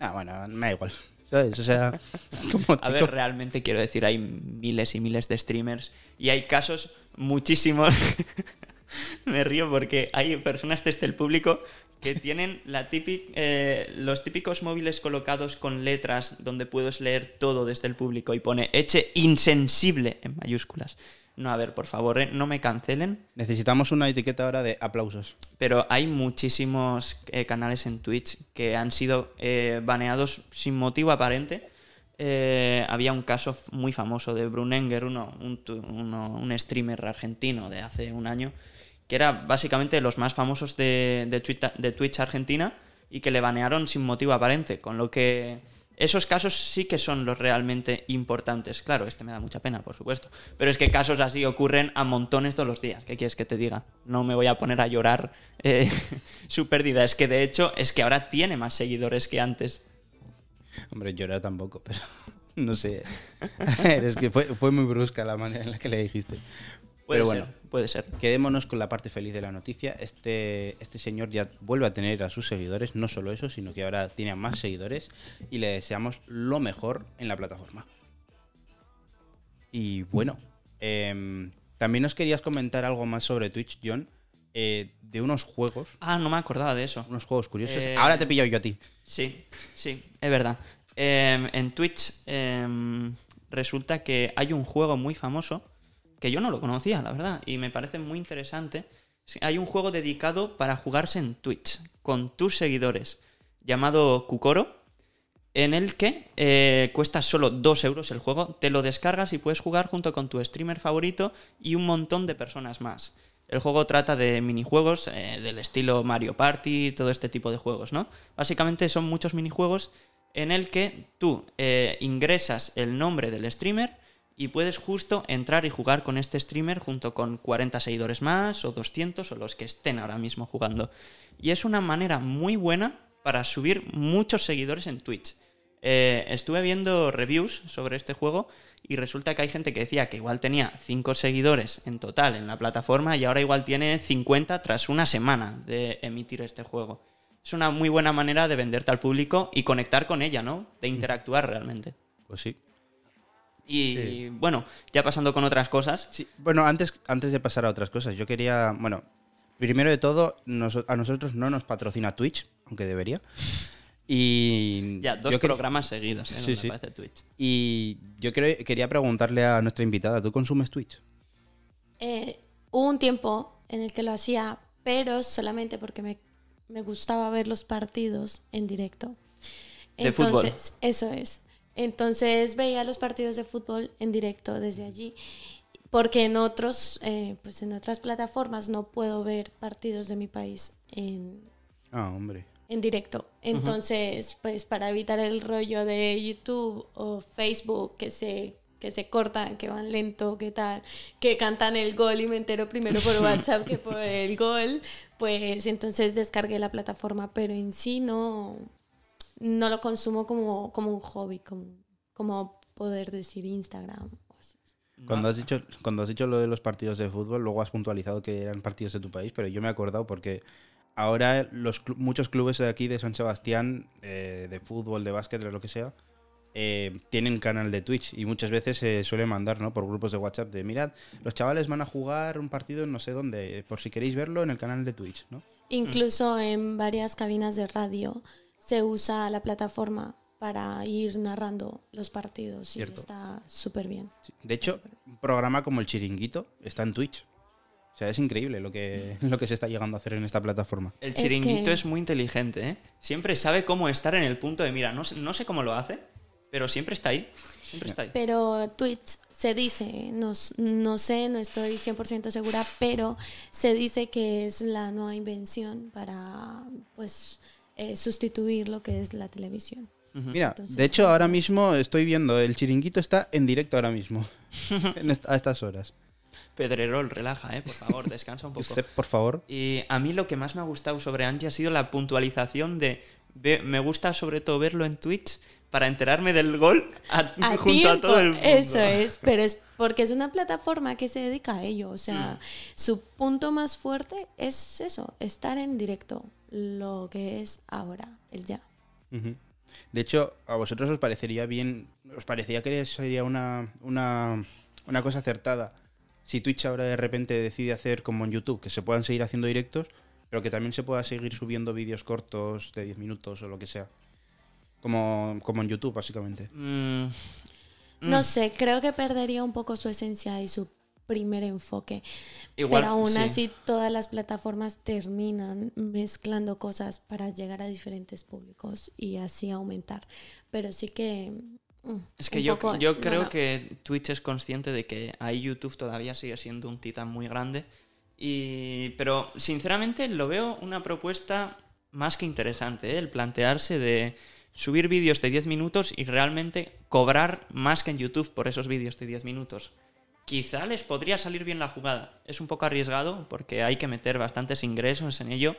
Ah, bueno, me da igual. ¿Sabes? O sea, como A ver, realmente quiero decir, hay miles y miles de streamers y hay casos muchísimos. Me río porque hay personas desde el público que tienen la típic- eh, los típicos móviles colocados con letras donde puedes leer todo desde el público y pone eche insensible en mayúsculas. No, a ver, por favor, eh, no me cancelen, Necesitamos una etiqueta ahora de aplausos. pero hay muchísimos eh, canales en Twitch que han sido eh, baneados sin motivo aparente. Había un caso muy famoso de Brunenger, uno, un, uno- un streamer argentino de hace un año, que era básicamente de los más famosos de, de, Twitch, de Twitch Argentina y que le banearon sin motivo aparente. Con lo que esos casos sí que son los realmente importantes. Claro, este me da mucha pena, por supuesto. Pero es que casos así ocurren a montones todos los días. ¿Qué quieres que te diga? No me voy a poner a llorar eh, su pérdida. Es que de hecho es que ahora tiene más seguidores que antes. Hombre, llorar tampoco, pero no sé. Es que fue muy brusca la manera en la que le dijiste. Puede pero ser, bueno, puede ser. quedémonos con la parte feliz de la noticia. Este, este señor ya vuelve a tener a sus seguidores, no solo eso, sino que ahora tiene a más seguidores y le deseamos lo mejor en la plataforma. Y bueno, em, también nos querías comentar algo más sobre Twitch, John, eh, de unos juegos, Ah, no me acordaba de eso. unos juegos curiosos. Eh, Ahora te pillo yo a ti. Sí, sí, es verdad. Em, en Twitch em, resulta que hay un juego muy famoso que yo no lo conocía, la verdad, y me parece muy interesante. Hay un juego dedicado para jugarse en Twitch con tus seguidores llamado Kukoro, en el que eh, cuesta solo 2 euros el juego, te lo descargas y puedes jugar junto con tu streamer favorito y un montón de personas más. El juego trata de minijuegos eh, del estilo Mario Party, todo este tipo de juegos, ¿no? Básicamente son muchos minijuegos en el que tú eh, ingresas el nombre del streamer y puedes justo entrar y jugar con este streamer junto con 40 seguidores más o 200 o los que estén ahora mismo jugando. Y es una manera muy buena para subir muchos seguidores en Twitch. Eh, estuve viendo reviews sobre este juego y resulta que hay gente que decía que igual tenía 5 seguidores en total en la plataforma y ahora igual tiene 50 tras una semana de emitir este juego. Es una muy buena manera de venderte al público y conectar con ella, ¿no? De interactuar realmente. Pues sí. Y bueno, ya pasando con otras cosas. Sí, bueno, antes, antes de pasar a otras cosas, yo quería, bueno, primero de todo, a nosotros no nos patrocina Twitch, aunque debería. Y Ya, dos yo programas seguidos, ¿eh? Sí, sí. aparece Twitch. Y yo quería preguntarle a nuestra invitada, ¿tú consumes Twitch? Eh, hubo un tiempo en el que lo hacía, pero solamente porque me me gustaba ver los partidos en directo. De fútbol. Entonces, eso es. Entonces veía los partidos de fútbol en directo desde allí. Porque en otros, eh, pues en otras plataformas no puedo ver partidos de mi país en, Ah, hombre. en directo. Entonces, pues para evitar el rollo de YouTube o Facebook que se que se cortan, que van lento, que tal, que cantan el gol y me entero primero por WhatsApp que por el gol, pues entonces descargué la plataforma, pero en sí no, no lo consumo como, como un hobby, como, como poder decir Instagram. o así. Cuando has, dicho, cuando has dicho lo de los partidos de fútbol, luego has puntualizado que eran partidos de tu país, pero yo me he acordado porque ahora los muchos clubes de aquí de San Sebastián, eh, de fútbol, de básquet, de lo que sea, eh, tienen canal de Twitch y muchas veces se suele mandar ¿no? por grupos de WhatsApp de mirad, los chavales van a jugar un partido en no sé dónde, por si queréis verlo en el canal de Twitch, ¿no? Incluso en varias cabinas de radio se usa la plataforma para ir narrando los partidos y está súper bien. Sí. De hecho, un programa como el Chiringuito está en Twitch. O sea, es increíble lo que, lo que se está llegando a hacer en esta plataforma. El Es chiringuito que- es muy inteligente, ¿eh? Siempre sabe cómo estar en el punto de mira. No sé, no sé cómo lo hace, pero siempre está ahí. Siempre está ahí. Pero Twitch se dice, no, no sé, no estoy 100% segura, pero se dice que es la nueva invención para pues eh, sustituir lo que es la televisión. Mira, Entonces- de hecho ahora mismo estoy viendo, el chiringuito está en directo ahora mismo, en est- a estas horas. Pedrerol, relaja, ¿eh? Por favor, descansa un poco. Josep, por favor. Y a mí lo que más me ha gustado sobre Angie ha sido la puntualización de... ve- me gusta sobre todo verlo en Twitch para enterarme del gol a- A junto a todo el mundo. Eso es, pero es porque es una plataforma que se dedica a ello. O sea, su punto más fuerte es eso, estar en directo, lo que es ahora, el ya. De hecho, a vosotros os parecería bien, os parecía que sería una, una, una cosa acertada si Twitch ahora de repente decide hacer como en YouTube, que se puedan seguir haciendo directos, pero que también se pueda seguir subiendo vídeos cortos de 10 minutos o lo que sea. Como, como en YouTube, básicamente. Mm, No mm, sé, creo que perdería un poco su esencia y su primer enfoque. Igual, pero aún sí. así todas las plataformas terminan mezclando cosas para llegar a diferentes públicos y así aumentar. Pero sí que... mm, Es que yo, poco- yo no, creo no. que Twitch es consciente de que ahí YouTube todavía sigue siendo un titán muy grande. Y, pero sinceramente lo veo una propuesta más que interesante, ¿eh? el plantearse de subir vídeos de 10 minutos y realmente cobrar más que en YouTube por esos vídeos de 10 minutos. Quizá les podría salir bien la jugada. Es un poco arriesgado porque hay que meter bastantes ingresos en ello.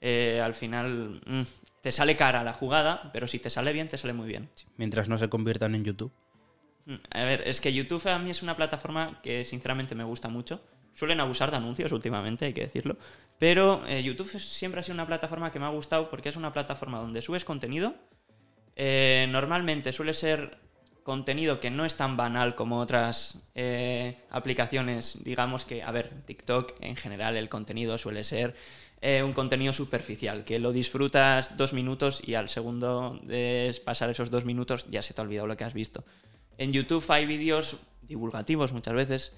Eh, al final mm, te sale cara la jugada, pero si te sale bien, te sale muy bien. Mientras no se conviertan en YouTube. Mm, A ver, es que YouTube a mí es una plataforma que sinceramente me gusta mucho. Suelen abusar de anuncios últimamente, hay que decirlo. Pero eh, YouTube siempre ha sido una plataforma que me ha gustado porque es una plataforma donde subes contenido. Eh, normalmente suele ser contenido que no es tan banal como otras eh, aplicaciones. Digamos que, a ver, TikTok en general el contenido suele ser eh, un contenido superficial, que lo disfrutas dos minutos y al segundo de pasar esos dos minutos ya se te ha olvidado lo que has visto. En YouTube hay vídeos divulgativos muchas veces.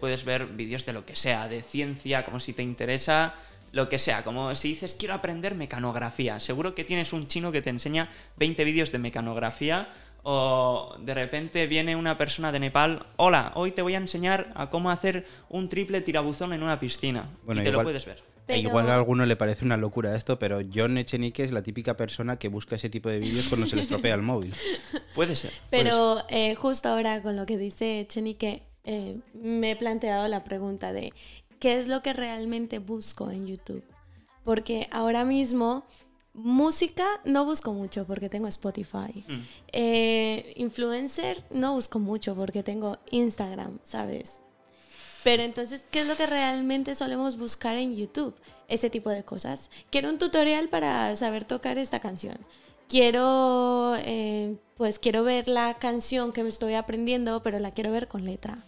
puedes ver vídeos de lo que sea, de ciencia, como si te interesa lo que sea. Como si dices, quiero aprender mecanografía. Seguro que tienes un chino que te enseña 20 vídeos de mecanografía. O de repente viene una persona de Nepal, hola, hoy te voy a enseñar a cómo hacer un triple tirabuzón en una piscina. Bueno, y te lo igual- puedes ver. E Pero- Igual a alguno le parece una locura esto, pero John Echenique es la típica persona que busca ese tipo de vídeos cuando se le estropea el móvil. Puede ser. puede ser. Pero eh, justo ahora con lo que dice Chenique, eh, me he planteado la pregunta de qué es lo que realmente busco en YouTube. Porque ahora mismo música no busco mucho porque tengo Spotify. Mm. Eh, influencer no busco mucho porque tengo Instagram, ¿sabes? Pero entonces, ¿qué es lo que realmente solemos buscar en YouTube? Ese tipo de cosas. Quiero un tutorial para saber tocar esta canción. Quiero, eh, pues quiero ver la canción que me estoy aprendiendo, pero la quiero ver con letra.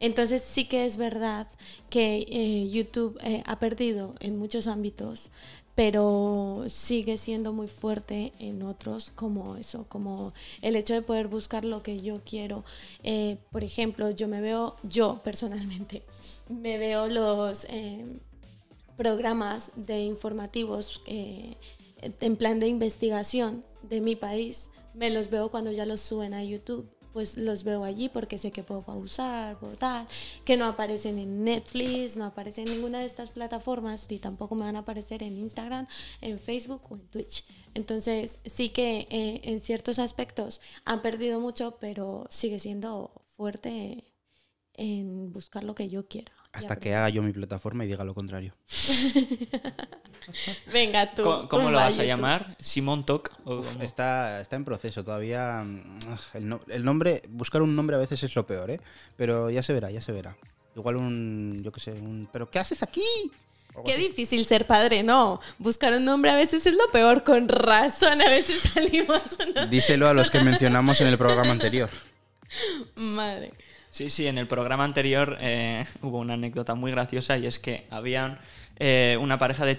Entonces sí que es verdad que eh, YouTube eh, ha perdido en muchos ámbitos, pero sigue siendo muy fuerte en otros como eso, como el hecho de poder buscar lo que yo quiero. Eh, por ejemplo, yo me veo, yo personalmente, me veo los... programas de informativos en plan de investigación de mi país, me los veo cuando ya los suben a YouTube. Pues los veo allí porque sé que puedo pausar, puedo tal, que no aparecen en Netflix, no aparecen en ninguna de estas plataformas y tampoco me van a aparecer en Instagram, en Facebook o en Twitch. Entonces sí que eh, en ciertos aspectos han perdido mucho, pero sigue siendo fuerte en buscar lo que yo quiera. Hasta que haga yo mi plataforma y diga lo contrario. Venga tú. ¿Cómo, lo vas a llamar? ¿Simón cómo? Está, está en proceso todavía. mm, El, no- el nombre, buscar un nombre a veces es lo peor, ¿eh? Pero ya se verá, ya se verá. Igual un, yo qué sé, un... ¿Pero qué haces aquí? Qué así. difícil ser padre, no. Buscar un nombre a veces es lo peor, con razón. A veces salimos uno. Díselo a los que mencionamos en el programa anterior. Madre. Sí, sí, en el programa anterior eh, hubo una anécdota muy graciosa y es que habían eh, una pareja de,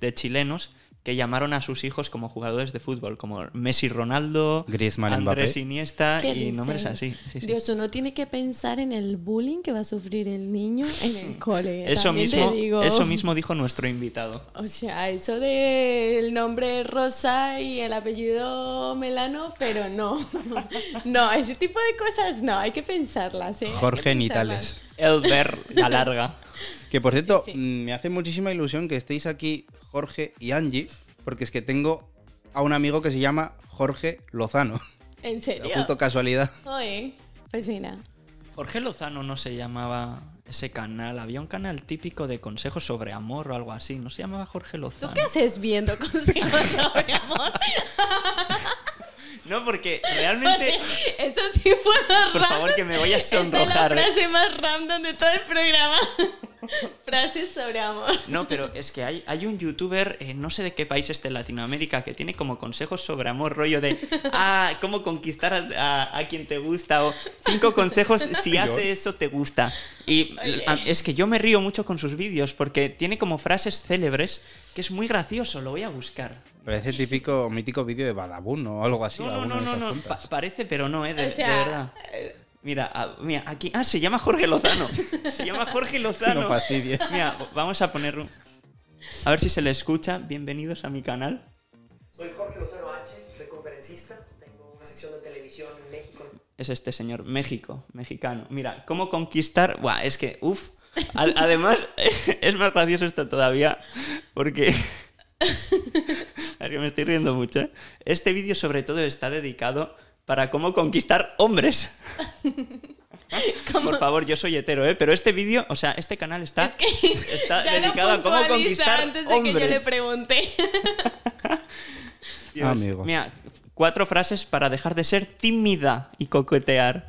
de chilenos que llamaron a sus hijos como jugadores de fútbol, como Messi Ronaldo, Griezmann, Andrés Mbappé. Iniesta ¿Qué y nombres así. sí, sí. Dios, uno tiene que pensar en el bullying que va a sufrir el niño en el cole. Eso también te mismo, digo. eso mismo dijo nuestro invitado. O sea, eso del nombre Rosa y el apellido Melano, pero no. No, ese tipo de cosas no, hay que pensarlas, ¿eh? Jorge. Nitales. Elber Galarga. Que por cierto, Sí, sí. mm, me hace muchísima ilusión que estéis aquí Jorge y Angie, porque es que tengo a un amigo que se llama Jorge Lozano. ¿En serio? Justo casualidad. Joder. Pues mira. Jorge Lozano no se llamaba ese canal. Había un canal típico de consejos sobre amor o algo así. No se llamaba Jorge ¿Tú Lozano. qué haces viendo consejos sobre amor? No, porque realmente. eso sí fue más Por random. favor, que me voy a Esta es sonrojar. la ¿eh? frase más random de todo el programa. Frases sobre amor. No, pero es que hay, hay un youtuber, eh, no sé de qué país este de Latinoamérica, que tiene como consejos sobre amor, rollo de, ah, cómo conquistar a, a- a quien te gusta, o cinco consejos si hace eso te gusta. Y a- es que yo me río mucho con sus vídeos, porque tiene como frases célebres, que es muy gracioso, lo voy a buscar. Parece típico, mítico vídeo de Badabun o algo así. No, no, no, no, no, pa- parece, pero no, eh, de, O sea, de verdad. Mira, ah, mira, aquí, ah, se llama Jorge Lozano. Se llama Jorge Lozano. No fastidies. Mira, vamos a poner un- A ver si se le escucha. Bienvenidos a mi canal. Soy Jorge Lozano H, soy conferencista, tengo una sección de televisión en México. Es este señor, México, mexicano. Mira, cómo conquistar. Buah, es que, uff. Además, es más gracioso esto todavía, porque. Es que me estoy riendo mucho. ¿eh? Este vídeo, sobre todo, está dedicado para cómo conquistar hombres. Por favor, yo soy hetero, ¿eh? Pero este vídeo, o sea, este canal está, está Ya lo dedicado a cómo conquistar antes de hombres. que yo le pregunte. Dios. Amigo. Mira, cuatro frases para dejar de ser tímida y coquetear.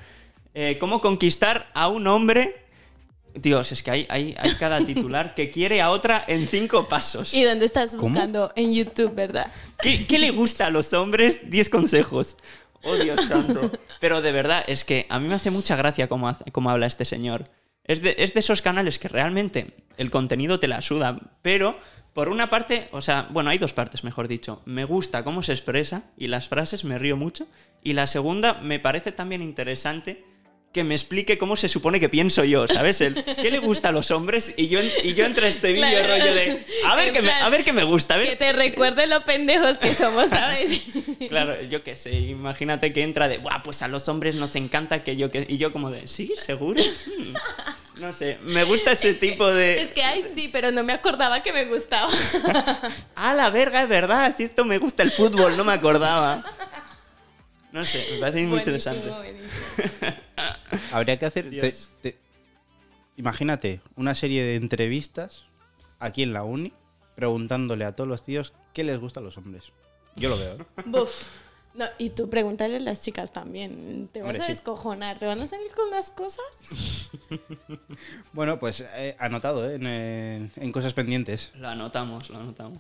Eh, ¿Cómo conquistar a un hombre? Dios, es que hay, hay, hay cada titular que quiere a otra en cinco pasos. ¿Y dónde estás buscando? En YouTube, ¿verdad? ¿Qué, qué le gusta a los hombres? Diez consejos. Oh, Dios santo. Pero de verdad, es que a mí me hace mucha gracia cómo, hace- cómo habla este señor. Es de, es de esos canales que realmente el contenido te la suda, pero por una parte, o sea, bueno, hay dos partes, mejor dicho. Me gusta cómo se expresa y las frases me río mucho. Y la segunda, me parece también interesante que me explique cómo se supone que pienso yo, ¿sabes? El, ¿Qué le gusta a los hombres? Y yo, y yo entre este vídeo Claro. rollo de, a ver, En qué me, plan, a ver qué me gusta, a ver. Que te recuerde lo pendejos que somos, ¿sabes? Claro, yo qué sé, imagínate que entra de, Buah, pues a los hombres nos encanta que yo que... Y yo como de, ¿sí? ¿Seguro? Hmm. No sé, me gusta ese tipo de... Es que, ay, sí, pero no me acordaba que me gustaba. ¡Ah, la verga, es verdad! Si esto me gusta el fútbol, no me acordaba. No sé, me parece muy Buenísimo, interesante. buenísimo. Habría que hacer. te- Dios. te- imagínate una serie de entrevistas aquí en la uni preguntándole a todos los tíos qué les gusta a los hombres. Yo lo veo. ¿eh? Buf. No, y tú pregúntale a las chicas también. Te vas Hombre, a sí. descojonar. ¿Te van a salir con unas cosas? Bueno, pues eh, anotado ¿eh? en, eh, en cosas pendientes. Lo anotamos, lo anotamos.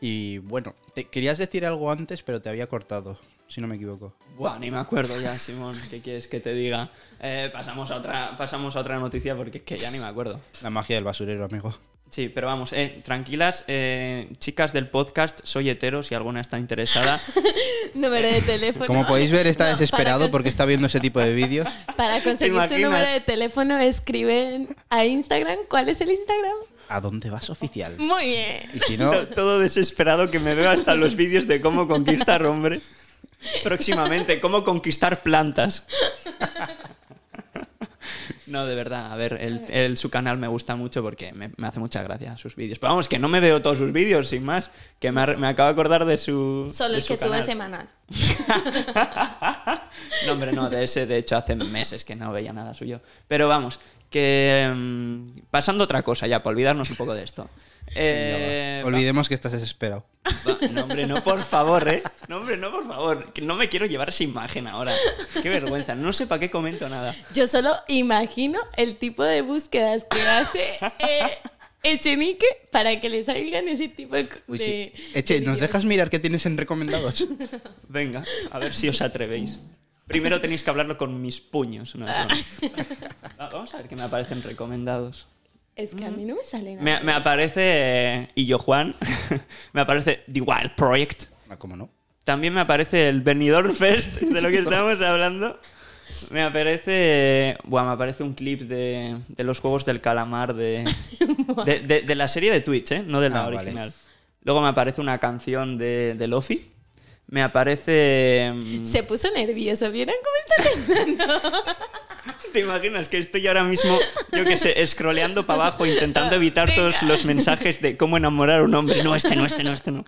Y bueno, te, querías decir algo antes, pero te había cortado, si no me equivoco. Buah, ni me acuerdo ya, Simón. ¿Qué quieres que te diga? Eh, pasamos, a otra, pasamos a otra noticia porque es que ya ni me acuerdo. La magia del basurero, amigo. Sí, pero vamos, eh, tranquilas, eh, chicas del podcast, soy hetero, si alguna está interesada. Número de teléfono. Como podéis ver, está No, desesperado porque está viendo ese tipo de vídeos. Para conseguir su número de teléfono, escriben a Instagram. ¿Cuál es el Instagram? ¿A dónde vas oficial? Muy bien. Y si no, To- Todo desesperado que me veo hasta los vídeos de cómo conquistar hombre. Próximamente, cómo conquistar plantas. No, de verdad, a ver, el, el- su canal me gusta mucho porque me, me hace mucha gracia sus vídeos. Pero vamos, que no me veo todos sus vídeos, sin más, que me, me acabo de acordar de su. Solo de el su que sube canal. semanal. No, hombre, no, de ese, de hecho, hace meses que no veía nada suyo. Pero vamos, que. mm, pasando a otra cosa ya, para olvidarnos un poco de esto. Eh, va- olvidemos que estás desesperado. Va, no, hombre, no, por favor, ¿eh? No, hombre, no, por favor. Que no me quiero llevar esa imagen ahora. Qué vergüenza. No sé para qué comento nada. Yo solo imagino el tipo de búsquedas que hace eh, Echenique para que le salgan ese tipo de. Uy, sí. Eche, de ¿nos dejas mirar qué tienes en recomendados? Venga, a ver si os atrevéis. Primero tenéis que hablarlo con mis puños. ¿no? Va, Vamos a ver qué me aparecen recomendados. Es que a mí no me sale nada. Me, me aparece. eh, y yo, Juan. me aparece The Wild Project. Ah, ¿Cómo no? También me aparece el Benidorm Fest, de lo que estábamos hablando. Me aparece. Buah, me aparece un clip de, de los juegos del calamar de, de, de- de la serie de Twitch, ¿eh? No de la Ah, vale. original. Luego me aparece una canción de, de Lofi. Me aparece. mm, Se puso nervioso. ¿Vieron cómo está temblando? ¿Te imaginas que estoy ahora mismo, yo qué sé, scrolleando para abajo, intentando evitar todos los mensajes de cómo enamorar a un hombre? No, este no, este no, este no.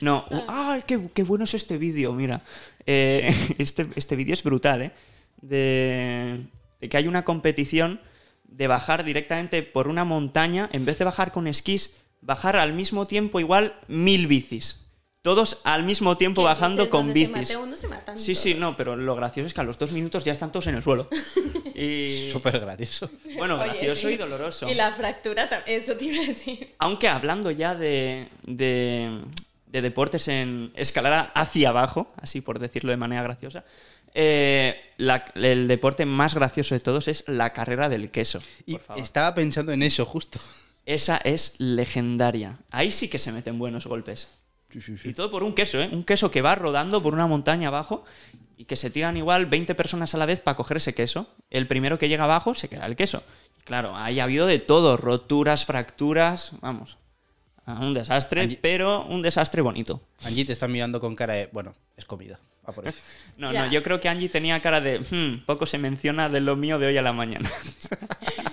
No. ¡Ah, qué, qué bueno es este vídeo! Mira, Eh, este, este vídeo es brutal, ¿eh? De, de que hay una competición de bajar directamente por una montaña, en vez de bajar con esquís, bajar al mismo tiempo igual mil bicis. Todos al mismo tiempo ¿Qué bajando dices? con Donde se bicis. mate uno, se matan Sí, sí, no, pero lo gracioso es que a los dos minutos ya están todos en el suelo. Y Súper gracioso. bueno, Oye, gracioso sí. y doloroso. Y la fractura también. Eso te iba a decir. Aunque hablando ya de, de, de deportes en escalada hacia abajo, así por decirlo de manera graciosa, eh, la- el deporte más gracioso de todos es la carrera del queso. Y por favor. estaba pensando en eso justo. Esa es legendaria. Ahí sí que se meten buenos golpes. Sí, sí, Y todo por un queso, ¿eh? Un queso que va rodando por una montaña abajo y que se tiran igual 20 personas a la vez para coger ese queso. El primero que llega abajo se queda el queso. Y claro, ahí ha habido de todo, roturas, fracturas, vamos. Un desastre, pero un desastre bonito. Angie te está mirando con cara de, bueno, es comida. Va por ahí. No, no, yo creo que Angie tenía cara de, "Hmm, poco se menciona de lo mío de hoy a la mañana.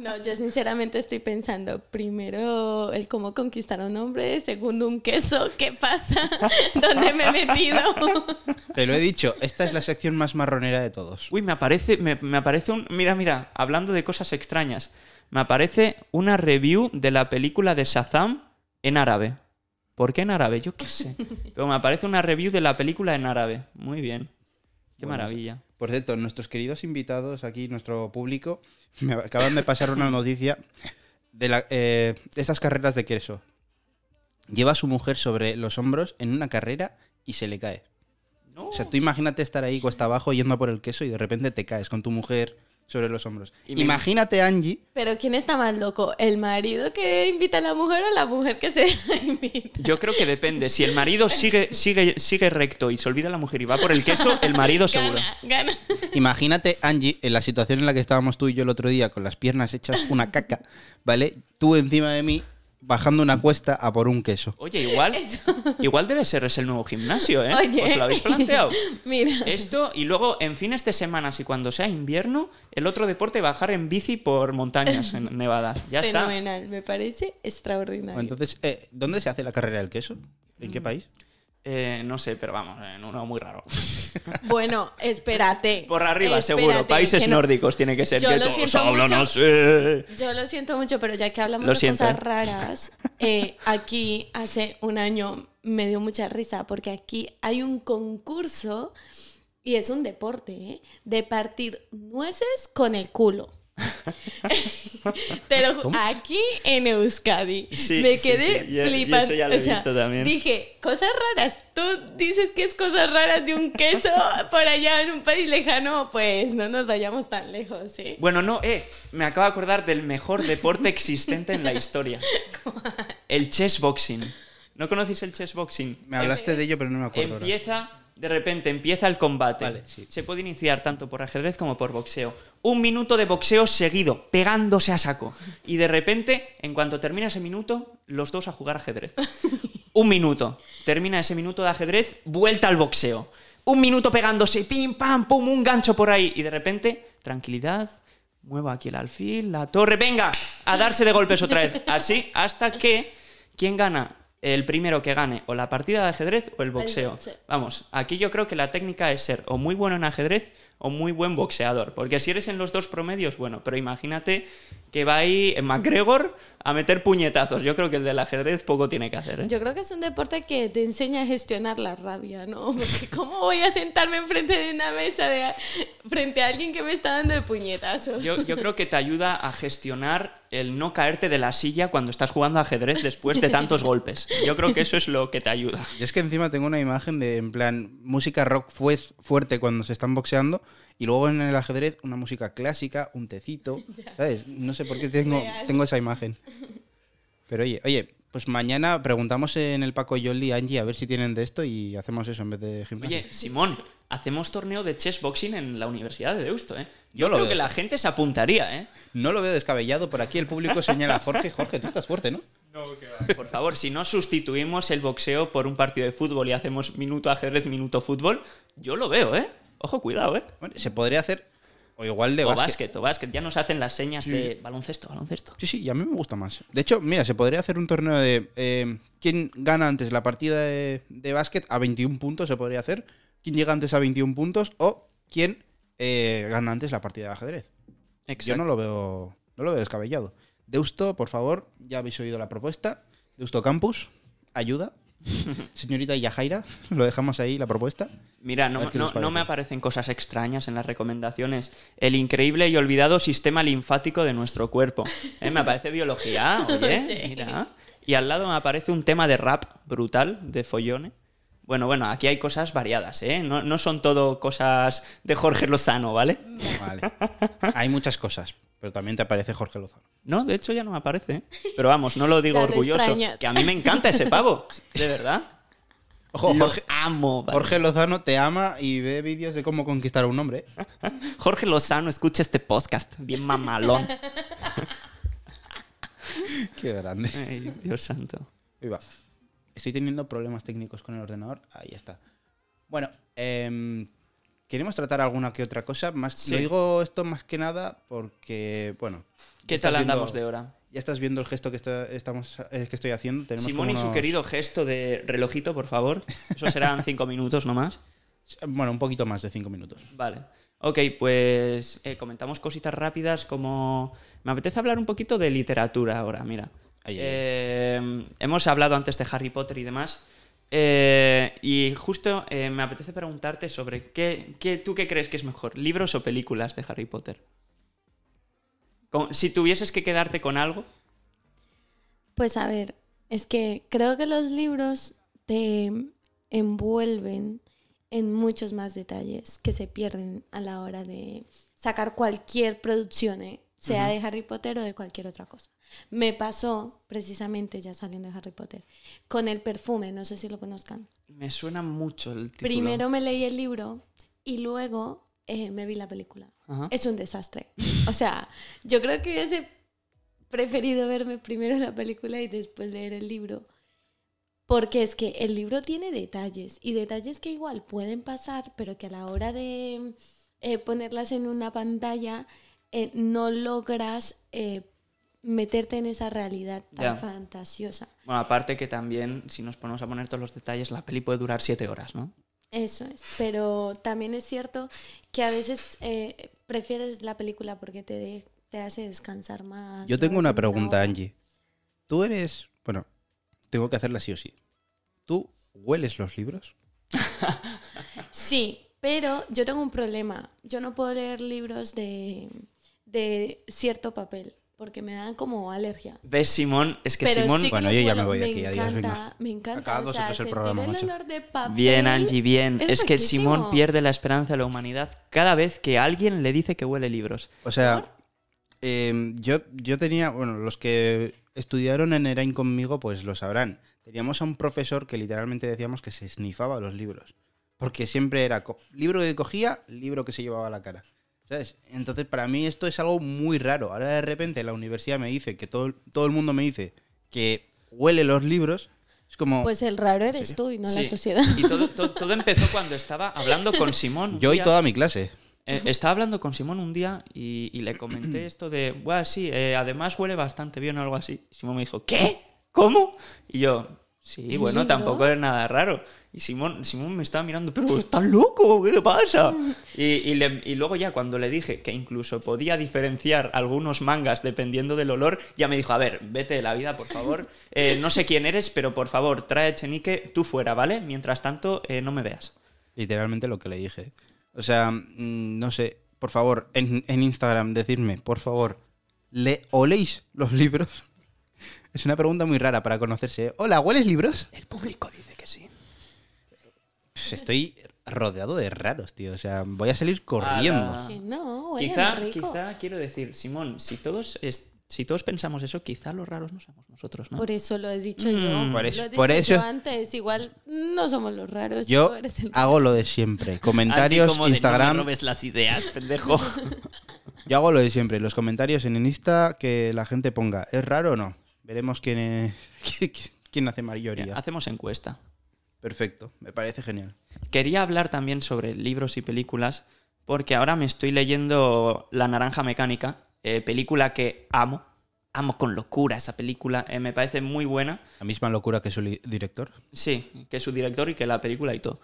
No, yo sinceramente estoy pensando, primero el cómo conquistar a un hombre, segundo un queso, ¿qué pasa? ¿Dónde me he metido? Te lo he dicho, esta es la sección más marronera de todos. Uy, me aparece, me, me aparece un. Mira, mira, hablando de cosas extrañas. Me aparece una review de la película de Shazam en árabe. ¿Por qué en árabe? Yo qué sé. Pero me aparece una review de la película en árabe. Muy bien. Qué Bueno, maravilla. Por cierto, nuestros queridos invitados aquí, nuestro público, me acaban de pasar una noticia de, la- eh, de estas carreras de queso. Lleva a su mujer sobre los hombros en una carrera y se le cae. No. O sea, tú imagínate estar ahí cuesta abajo yendo a por el queso y de repente te caes con tu mujer sobre los hombros. Y me- Imagínate, Angie, Pero ¿quién está más loco? ¿El marido que invita a la mujer o la mujer que se invita? Yo creo que depende. Si el marido sigue, sigue, sigue recto y se olvida la mujer y va por el queso, el marido seguro. Gana, gana. imagínate, Angie, en la situación en la que estábamos tú y yo el otro día con las piernas hechas una caca, ¿vale? Tú encima de mí bajando una cuesta a por un queso. Oye, igual, Eso. igual debe ser ese el nuevo gimnasio, ¿eh? Oye. ¿Os lo habéis planteado? Mira. Esto y luego en fines de semana y cuando sea invierno, el otro deporte bajar en bici por montañas en nevadas. Ya está. Fenomenal, me parece extraordinario. Entonces, eh, ¿dónde se hace la carrera del queso? ¿En qué país? Eh, no sé, pero vamos, en uno muy raro. Bueno, espérate. Por arriba, Espérate, seguro. Países no- nórdicos tiene que ser. Yo que lo todos siento hablan mucho. así. Yo lo siento mucho, pero ya que hablamos Lo de siento, cosas ¿eh? raras, eh, aquí hace un año me dio mucha risa porque aquí hay un concurso y es un deporte ¿eh? de partir nueces con el culo. Te lo aquí en Euskadi Sí, me quedé sí, flipando. eso ya lo he visto también. Dije, cosas raras. Tú dices que es cosas raras de un queso por allá en un país lejano, pues no nos vayamos tan lejos, ¿sí? Bueno, no, eh, me acabo de acordar del mejor deporte existente en la historia. El chess boxing. ¿No conocéis el chess boxing? Me hablaste de ello, pero no me acuerdo. ahora. De repente, empieza el combate. Vale, sí. Se puede iniciar tanto por ajedrez como por boxeo. Un minuto de boxeo seguido, pegándose a saco. Y de repente, en cuanto termina ese minuto, los dos a jugar ajedrez. Un minuto. Termina ese minuto de ajedrez, vuelta al boxeo. Un minuto pegándose, pim, pam, pum, un gancho por ahí. Y de repente, tranquilidad, muevo aquí el alfil, la torre, venga, a darse de golpes otra vez. Así hasta que, ¿quién gana? El primero que gane o la partida de ajedrez o el boxeo. Vamos, aquí yo creo que la técnica es ser o muy bueno en ajedrez o muy buen boxeador. Porque si eres en los dos promedios, bueno, pero imagínate que va ahí McGregor a meter puñetazos. Yo creo que el del ajedrez poco tiene que hacer, ¿eh? Yo creo que es un deporte que te enseña a gestionar la rabia, ¿no? Porque ¿cómo voy a sentarme enfrente de una mesa de, frente a alguien que me está dando de puñetazos? Yo, yo creo que te ayuda a gestionar el no caerte de la silla cuando estás jugando ajedrez después de tantos golpes. Yo creo que eso es lo que te ayuda. Y es que encima tengo una imagen de, en plan, música rock fue fuerte cuando se están boxeando y luego en el ajedrez una música clásica, un tecito, ¿sabes? No sé por qué tengo, tengo esa imagen. Pero oye, oye, pues mañana preguntamos en el Paco Yoli Angie a ver si tienen de esto y hacemos eso en vez de gimnasio. Oye, Simón, hacemos torneo de chess boxing en la Universidad de Deusto, ¿eh? Yo, Yo lo creo veo. que la gente se apuntaría, ¿eh? No lo veo descabellado, por aquí el público señala a Jorge, Jorge, tú estás fuerte, ¿no? Por favor, si no sustituimos el boxeo por un partido de fútbol y hacemos minuto ajedrez, minuto fútbol, yo lo veo, ¿eh? Ojo, cuidado, ¿eh? Bueno, se podría hacer, o igual de o básquet. básquet, o básquet. Ya nos hacen las señas de baloncesto, baloncesto. Sí, sí, y a mí me gusta más. De hecho, mira, se podría hacer un torneo de eh, quién gana antes la partida de, de básquet a 21 puntos, se podría hacer. Quién llega antes a 21 puntos o quién eh, gana antes la partida de ajedrez. Yo no lo veo, no lo veo descabellado. Deusto, por favor, ya habéis oído la propuesta. Deusto Campus, ayuda. Señorita Yajaira, lo dejamos ahí la propuesta. Mira, no, me parece. aparecen cosas extrañas en las recomendaciones. El increíble y olvidado sistema linfático de nuestro cuerpo. ¿Eh? Me aparece biología, oye, mira. Y al lado me aparece un tema de rap brutal, de follone. Bueno, bueno, aquí hay cosas variadas, ¿eh? No, no son todo cosas de Jorge Lozano, ¿vale? Vale. Hay muchas cosas, pero también te aparece Jorge Lozano. No, de hecho ya no me aparece. ¿eh? Pero vamos, no lo digo lo orgulloso. extrañas. Que a mí me encanta ese pavo, de verdad. Ojo, Lo Jorge, amo. ¿vale? Jorge Lozano te ama y ve vídeos de cómo conquistar a un hombre. ¿eh? Jorge Lozano, escucha este podcast, bien mamalón. Qué grande. Ay, Dios santo. Ahí va. Estoy teniendo problemas técnicos con el ordenador. Ahí está. Bueno, em, queremos tratar alguna que otra cosa. Más, Sí. Lo digo esto más que nada porque, bueno. ¿Qué tal viendo- andamos de hora? Ya estás viendo el gesto que, está- estamos, eh, que estoy haciendo. Tenemos Simón y su querido gesto de relojito, por favor. Eso serán cinco minutos nomás. Bueno, un poquito más de cinco minutos. Vale. Ok, pues eh, comentamos cositas rápidas como... Me apetece hablar un poquito de literatura ahora, mira. Ay. Eh, hemos hablado antes de Harry Potter y demás. eh, y justo eh, me apetece preguntarte sobre qué, qué- tú qué crees que es mejor, libros o películas de Harry Potter. Con- si tuvieses que quedarte con algo, Pues a ver, es que creo que los libros te envuelven en muchos más detalles que se pierden a la hora de sacar cualquier producción, ¿eh? Sea de Harry Potter o de cualquier otra cosa. Me pasó precisamente ya saliendo de Harry Potter con el perfume, no sé si lo conozcan. me suena mucho el título. Primero me leí el libro y luego eh, me vi la película. Es un desastre. O sea, yo creo que hubiese preferido verme primero la película y después leer el libro. Porque es que el libro tiene detalles y detalles que igual pueden pasar, pero que a la hora de eh, ponerlas en una pantalla eh, no logras eh, meterte en esa realidad tan Ya. fantasiosa. Bueno, aparte que también, si nos ponemos a poner todos los detalles, la peli puede durar siete horas, ¿no? Eso es, pero también es cierto que a veces eh, prefieres la película porque te, de- te hace descansar más. Yo tengo una pregunta. Angie. Tú eres. Bueno, tengo que hacerla sí o sí. ¿Tú hueles los libros? Sí, pero yo tengo un problema. Yo no puedo leer libros de, de cierto papel porque me dan como alergia. ¿Ves, Simón? Es que pero Simón... sí que Bueno, yo ya me voy de aquí, adiós, encanta, venga. Me encanta. Acaba o sea, el programa, el macho. olor de papel Bien, Angie, bien. Es, que. Simón pierde la esperanza de la humanidad cada vez que alguien le dice que huele libros. O sea, eh, yo, yo tenía. Bueno, los que estudiaron en Erain conmigo, pues lo sabrán. Teníamos a un profesor que literalmente decíamos que se snifaba los libros. Porque siempre era libro que cogía, libro que se llevaba a la cara. ¿Sabes? Entonces, para mí esto es algo muy raro. Ahora de repente la universidad me dice que todo, todo el mundo me dice que huele los libros. Es como. Pues el raro eres tú y no la sociedad. Y todo, todo- todo empezó cuando estaba hablando con Simón. yo y toda mi clase. Eh, estaba hablando con Simón un día y, y le comenté esto de, bueno, sí, eh, además huele bastante bien o algo así. Simón me dijo, ¿qué? ¿Cómo? Y yo, sí, ¿El bueno, libro? tampoco es nada raro. Y Simón, Simón me estaba mirando, pero estás loco, ¿qué te pasa? Y, y le- y luego ya cuando le dije que incluso podía diferenciar algunos mangas dependiendo del olor, ya me dijo, a ver, vete de la vida, por favor. Eh, no sé quién eres, pero por favor, trae Chenique tú fuera, ¿vale? Mientras tanto, eh, no me veas. Literalmente lo que le dije. O sea, mm, no sé, por favor, en, en Instagram, decidme, por favor, ¿le oléis los libros? Es una pregunta muy rara para conocerse. ¿eh? Hola, ¿hueles libros? El público dice que sí. Pues estoy rodeado de raros, tío. O sea, voy a salir corriendo. No, huele Quizá, rico. quizá quiero decir, Simón, si todos, es- si todos pensamos eso, quizá los raros no somos nosotros, ¿no? Por eso lo he dicho Mm. yo. Por Lo eso- he dicho por eso- yo antes. Igual no somos los raros. Yo el- hago lo de siempre. Comentarios, como de, Instagram. No robes las ideas, pendejo. Yo hago lo de siempre. Los comentarios en el Insta que la gente ponga, ¿es raro o no? Veremos quién, quién hace mayoría. Hacemos encuesta. Perfecto, me parece genial. Quería hablar también sobre libros y películas, porque ahora me estoy leyendo La Naranja Mecánica, eh, película que amo. Amo con locura esa película, eh, me parece muy buena. La misma locura que su director. Sí, que su director y que la película y todo.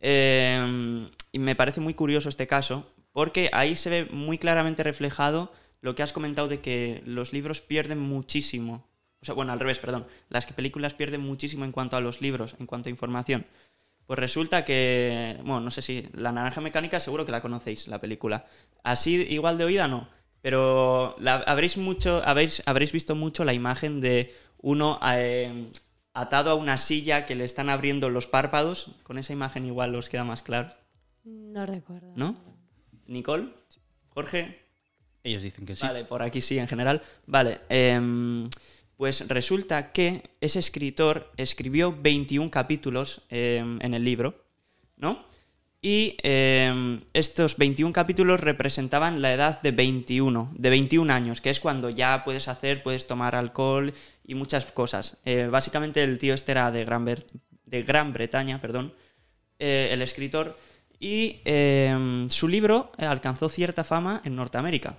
Eh, y me parece muy curioso este caso, porque ahí se ve muy claramente reflejado lo que has comentado de que los libros pierden muchísimo. O sea, bueno, al revés, perdón. Las que películas pierden muchísimo en cuanto a los libros, en cuanto a información. Pues resulta que, bueno, no sé si La Naranja Mecánica seguro que la conocéis, la película. Así igual de oída no, pero la, habréis, mucho, habréis, habréis visto mucho la imagen de uno eh, atado a una silla que le están abriendo los párpados. Con esa imagen igual os queda más claro, No recuerdo. ¿no? Nicole, Jorge, Ellos dicen que sí. Vale, por aquí sí, en general. Vale, em, pues resulta que ese escritor escribió 21 capítulos em, en el libro, ¿no? Y em, estos 21 capítulos representaban la edad de 21, de 21 años, que es cuando ya puedes hacer, puedes tomar alcohol y muchas cosas. Eh, básicamente el tío este era de Gran, de Gran Bretaña, perdón, eh, el escritor, y em, su libro alcanzó cierta fama en Norteamérica.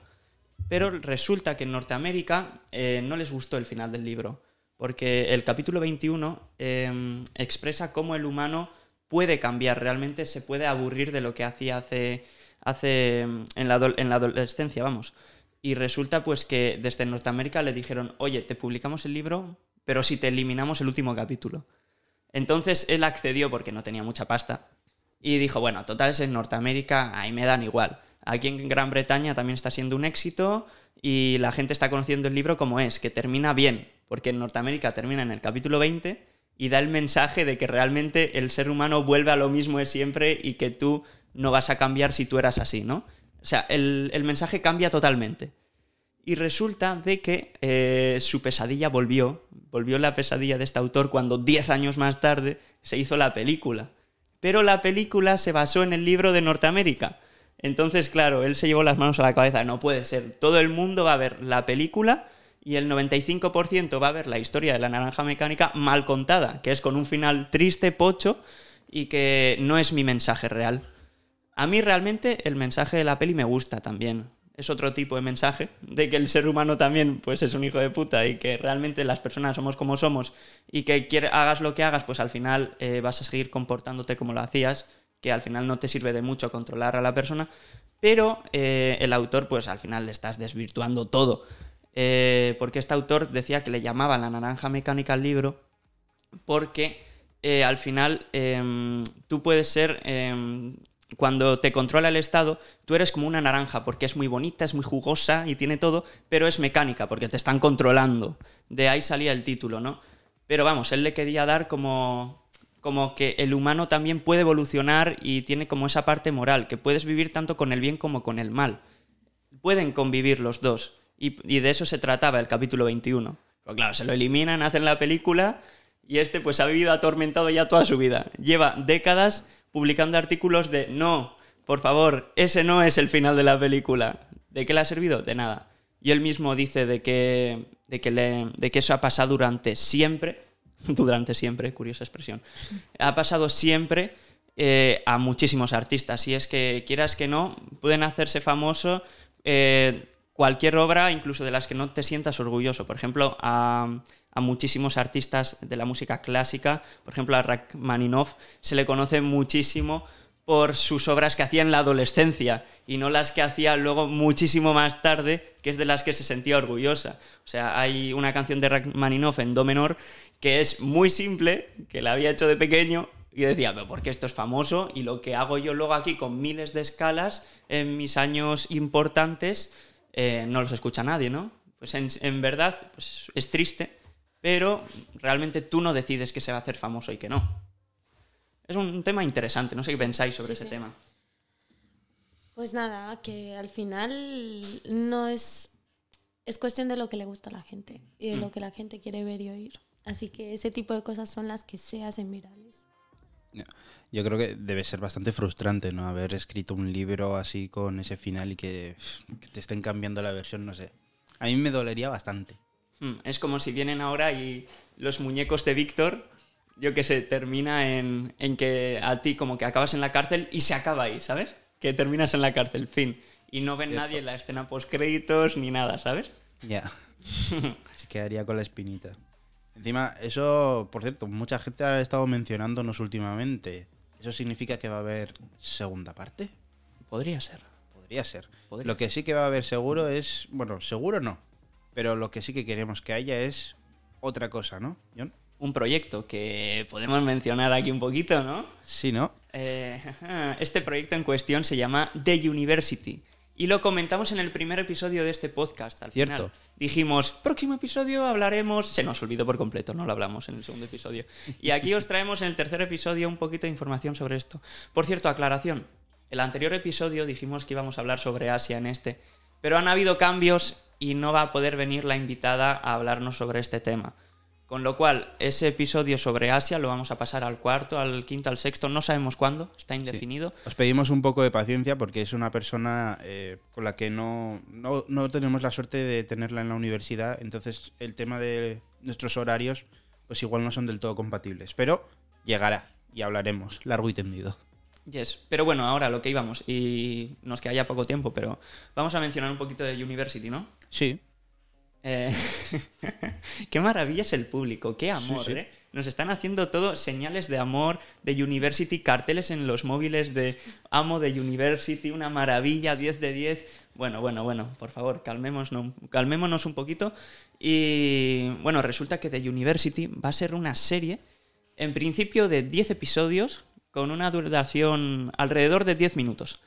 Pero resulta que en Norteamérica eh, no les gustó el final del libro, porque el capítulo 21 eh, expresa cómo el humano puede cambiar, realmente se puede aburrir de lo que hacía hace, mm, en, la, en la adolescencia, vamos. Y resulta pues que desde Norteamérica le dijeron, oye, te publicamos el libro, pero si te eliminamos el último capítulo. Entonces él accedió porque no tenía mucha pasta y dijo, bueno, total es en Norteamérica, ahí me dan igual. Aquí en Gran Bretaña también está siendo un éxito y la gente está conociendo el libro como es, que termina bien, porque en Norteamérica termina en el capítulo 20 y da el mensaje de que realmente el ser humano vuelve a lo mismo de siempre y que tú no vas a cambiar si tú eras así, ¿no? O sea, el, mensaje cambia totalmente. Y resulta de que eh, su pesadilla volvió, volvió la pesadilla de este autor cuando 10 años más tarde se hizo la película. Pero la película se basó en el libro de Norteamérica. Entonces, claro, él se llevó las manos a la cabeza. No puede ser. Todo el mundo va a ver la película y el 95% va a ver la historia de la naranja mecánica mal contada, que es con un final triste, pocho, y que no es mi mensaje real. A mí realmente el mensaje de la peli me gusta también. Es otro tipo de mensaje, de que el ser humano también pues es un hijo de puta y que realmente las personas somos como somos y que hagas lo que hagas, pues al final eh, vas a seguir comportándote como lo hacías, que al final no te sirve de mucho controlar a la persona, pero eh, el autor pues al final le estás desvirtuando todo. Eh, porque este autor decía que le llamaba la naranja mecánica al libro porque eh, al final em, tú puedes ser, em, cuando te controla el Estado, tú eres como una naranja porque es muy bonita, es muy jugosa y tiene todo, pero es mecánica porque te están controlando. De ahí salía el título, ¿no? Pero vamos, él le quería dar como, como que el humano también puede evolucionar y tiene como esa parte moral, que puedes vivir tanto con el bien como con el mal. Pueden convivir los dos. Y, de eso se trataba el capítulo 21. Pero claro, se lo eliminan, hacen la película y este pues ha vivido atormentado ya toda su vida. Lleva décadas publicando artículos de no, Por favor, ese no es el final de la película. ¿De qué le ha servido? De nada. Y él mismo dice de que, de que, de que eso ha pasado durante siempre, durante siempre, curiosa expresión, ha pasado siempre eh, a muchísimos artistas. Y es que, quieras que no, pueden hacerse famoso eh, cualquier obra, incluso de las que no te sientas orgulloso. Por ejemplo, a, a muchísimos artistas de la música clásica, por ejemplo, a Rachmaninoff se le conoce muchísimo por sus obras que hacía en la adolescencia y no las que hacía luego muchísimo más tarde, que es de las que se sentía orgullosa. O sea, hay una canción de Rachmaninoff en do menor que es muy simple, que la había hecho de pequeño y decía, pero porque esto es famoso y lo que hago yo luego aquí con miles de escalas en mis años importantes eh, no los escucha nadie, ¿no? Pues en, verdad pues es triste, pero realmente tú no decides que se va a hacer famoso y que no. Es un tema interesante, no sé qué pensáis sobre sí, ese sí. tema. Pues nada, que al final no es. Es cuestión de lo que le gusta a la gente y de Mm. lo que la gente quiere ver y oír. Así que ese tipo de cosas son las que se hacen virales. Yo creo que debe ser bastante frustrante, ¿no? Haber escrito un libro así con ese final y que, que te estén cambiando la versión, no sé. A mí me dolería bastante. Mm, Es como si vienen ahora y los muñecos de Víctor, yo que sé, termina en, en que a ti como que acabas en la cárcel y se acaba ahí, ¿sabes? Que terminas en la cárcel, fin. Y no ven Cierto. nadie la escena post créditos ni nada, ¿sabes? Ya. Se quedaría con la espinita. Encima, eso, por cierto, mucha gente ha estado mencionándonos últimamente. ¿Eso significa que va a haber segunda parte? Podría ser. Podría ser. Podría. Lo que sí que va a haber seguro es. Bueno, seguro no. Pero lo que sí que queremos que haya es otra cosa, ¿no, John? Un proyecto que podemos mencionar aquí un poquito, ¿no? Sí, ¿no? Eh, este proyecto en cuestión se llama The University. Y lo comentamos en el primer episodio de este podcast. Al Cierto. final dijimos, próximo episodio hablaremos. Se nos olvidó por completo, no lo hablamos en el segundo episodio. Y aquí os traemos en el tercer episodio un poquito de información sobre esto. Por cierto, aclaración. El anterior episodio dijimos que íbamos a hablar sobre Asia en este. Pero han habido cambios y no va a poder venir la invitada a hablarnos sobre este tema. Con lo cual, ese episodio sobre Asia lo vamos a pasar al cuarto, al quinto, al sexto, no sabemos cuándo, está indefinido. Os pedimos un poco de paciencia porque es una persona eh, con la que no, no, no tenemos la suerte de tenerla en la universidad. Entonces, el tema de nuestros horarios, pues igual no son del todo compatibles. Pero llegará y hablaremos largo y tendido. Yes. Pero bueno, ahora lo que íbamos, y nos queda ya poco tiempo, pero vamos a mencionar un poquito de University, ¿no? Sí. Eh, qué maravilla es el público, qué amor, sí. ¿eh? Nos están haciendo todo señales de amor, de University, carteles en los móviles de amo de University, una maravilla, 10 de 10. Bueno, bueno, bueno, por favor, calmémonos, no- calmémonos un poquito. Y bueno, resulta que The University va a ser una serie, en principio de 10 episodios, con una duración alrededor de 10 minutos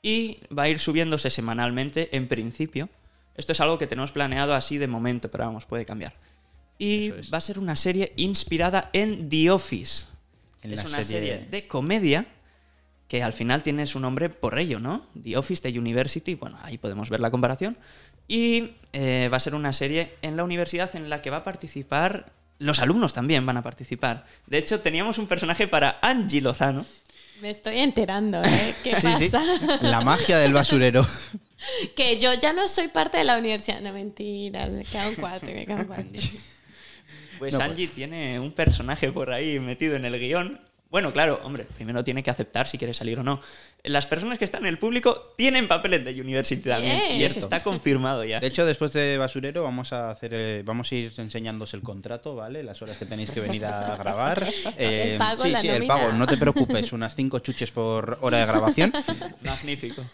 y va a ir subiéndose semanalmente en principio. Esto es algo que tenemos planeado así de momento, pero vamos, puede cambiar. Y es. va a ser una serie inspirada en The Office. En es la una serie- serie de comedia que al final tiene su nombre por ello, ¿no? The Office de University, bueno, ahí podemos ver la comparación. Y eh, va a ser una serie en la universidad en la que va a participar, los alumnos también van a participar. De hecho, teníamos un personaje para Angie Lozano. Me estoy enterando, ¿eh? ¿Qué Sí, sí. pasa? La magia del basurero. que yo ya no soy parte de la universidad. No, mentira. Me quedan cuatro, me quedan cuatro. Pues No, pues. Angie tiene un personaje por ahí metido en el guion. Bueno, claro, hombre, primero tiene que aceptar si quiere salir o no. Las personas que están en el público tienen papeles de University también. Bien. Y eso está confirmado ya. De hecho, después de basurero vamos a hacer, eh, vamos a ir enseñándoos el contrato, ¿vale? Las horas que tenéis que venir a grabar. Eh, El pago, sí, la sí, el pago. No te preocupes, unas cinco chuches por hora de grabación. Magnífico.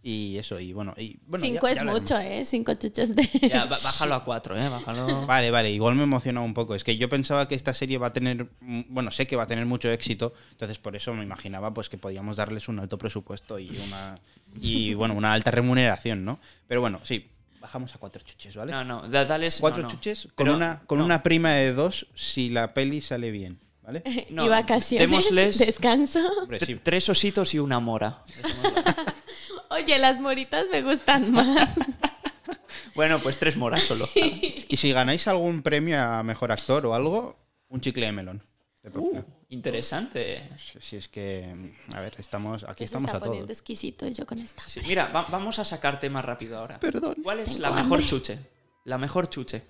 Y eso, y bueno, y bueno. Cinco ya- es ya mucho, ¿eh? Cinco chuches de... Ya, bájalo a cuatro, ¿eh? Bájalo. Vale, vale, igual me emociona un poco. Es que yo pensaba que esta serie va a tener, mm, bueno, sé que va a tener mucho éxito, entonces por eso me imaginaba pues que podíamos darles un alto presupuesto y una y bueno, una alta remuneración, ¿no? Pero bueno, sí, bajamos a cuatro chuches, ¿vale? No, no, da- dales. cuatro no, no. chuches con Pero, una con no. una prima de dos si la peli sale bien, ¿vale? No, y vacaciones, démosles- descanso. Hombre, T- sí. Tres ositos y una mora. Oye, las moritas me gustan más. Bueno, pues tres moras solo. Y si ganáis algún premio a mejor actor o algo, un chicle de melón. de propina. Interesante. Si es que, a ver, estamos, aquí Se estamos está a todo. poniendo exquisito yo con esta. Sí, mira, va- vamos a sacar tema rápido ahora. Perdón. ¿Cuál es Tengo la mejor hambre. chuche? La mejor chuche.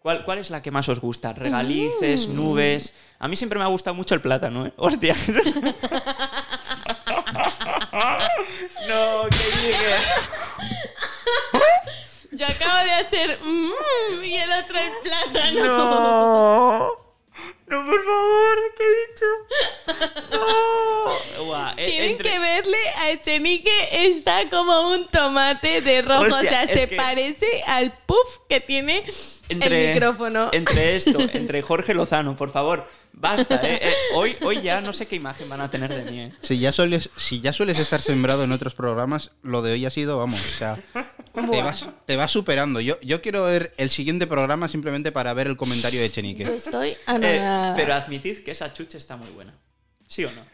¿Cuál, ¿Cuál es la que más os gusta? ¿Regalices, Mm. nubes? A mí siempre me ha gustado mucho el plátano, ¿eh? Hostia. no, que llegue. Yo acabo de hacer mmm, y el otro el plátano. No. No, por favor, ¿qué he dicho? No. E- Tienen entre- que verle a Echenique, está como un tomate de rojo. Hostia, o sea, se que- parece al puff que tiene el micrófono. Entre esto, entre Jorge Lozano, por favor, basta, ¿eh? Eh, hoy, hoy ya no sé qué imagen van a tener de mí, ¿eh? Si ya, sueles, si ya sueles estar sembrado en otros programas, lo de hoy ha sido, vamos, o sea, te vas, te vas superando. Yo, yo quiero ver el siguiente programa simplemente para ver el comentario de Yo Chenique. estoy Eh, pero admitid que esa chuche está muy buena. ¿Sí o no?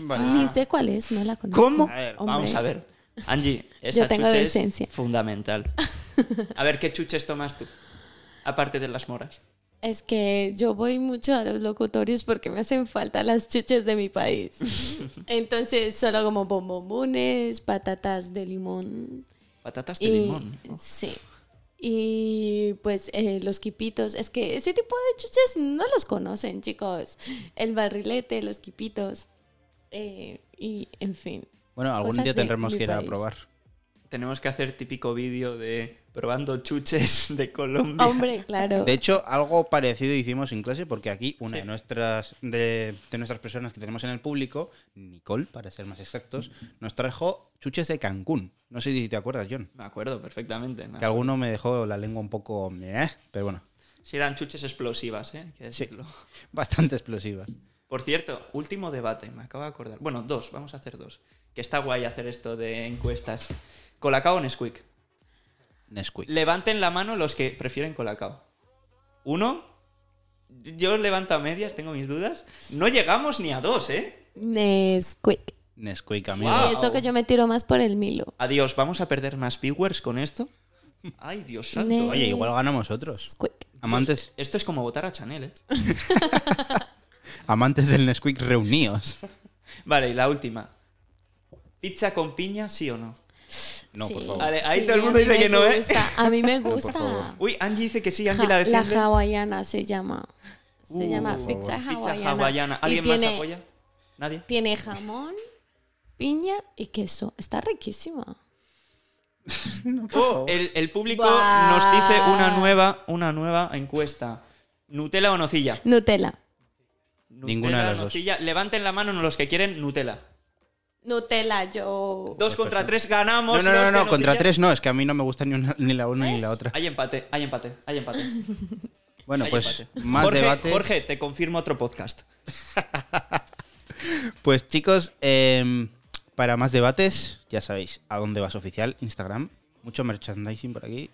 Vale. Ni sé cuál es, no la conozco. ¿Cómo? A ver. Vamos a ver. Angie, esa Yo tengo chuche decencia. es fundamental. A ver, ¿qué chuches tomas tú? Aparte de las moras. Es que yo voy mucho a los locutorios porque me hacen falta las chuches de mi país. Entonces, solo como bombombones, patatas de limón. Patatas de y, limón. Sí. Y pues eh, los quipitos. Es que ese tipo de chuches no los conocen, chicos. El barrilete, los quipitos. eh, y en fin. Bueno, algún día tendremos que ir a probar. Tenemos que hacer típico vídeo de probando chuches de Colombia. Hombre, claro. De hecho, algo parecido hicimos en clase porque aquí una Sí. de nuestras de, de nuestras personas que tenemos en el público, Nicole, para ser más exactos, nos trajo chuches de Cancún. No sé si te acuerdas, John. Me acuerdo perfectamente. me Que alguno me dejó la lengua un poco, eh, pero bueno, Sí, eran chuches explosivas, ¿eh? Hay que decirlo. bastante explosivas. Por cierto, último debate, me acabo de acordar. Bueno, dos, vamos a hacer dos. Que está guay hacer esto de encuestas. ¿Colacao o Nesquik? Nesquik. Levanten la mano los que prefieren Colacao. Uno, yo levanto a medias, tengo mis dudas. No llegamos ni a dos, ¿eh? Nesquik. Nesquik, amigo. Y eso que yo me tiro más por el Milo. Adiós, ¿vamos a perder más viewers con esto? Ay, Dios santo. Oye, igual ganamos otros. Nesquik. Amantes, Esto es como votar a Chanel, ¿eh? amantes del Nesquik reunidos. Vale, y la última. ¿Pizza con piña, sí o no? No, por favor. Vale, ahí todo el mundo dice que no, ¿eh? A mí me gusta. Uy, Angie dice que sí, Angie Ja- la la defiende. hawaiana se llama. Se Uh, llama pizza Pizza hawaiana. hawaiana. Y ¿Alguien más apoya? ¿Nadie? Tiene jamón, piña y queso. Está riquísima. Oh, el, el público Buah. nos dice una nueva, una nueva encuesta. ¿Nutella o nocilla? Nutella. Ninguna de Nutella, las dos. nocilla. Levanten la mano los que quieren Nutella. Nutella, yo. Dos contra tres ganamos. No, no, no, no, contra tres no, es que a mí no me gusta ni, una- ni la una ni la otra. Hay empate, hay empate, hay empate. Bueno, hay pues empate. más Jorge, debate. Jorge, te confirmo otro podcast. Pues chicos, em, para más debates, ya sabéis, a dónde vas oficial, Instagram. Mucho merchandising por aquí.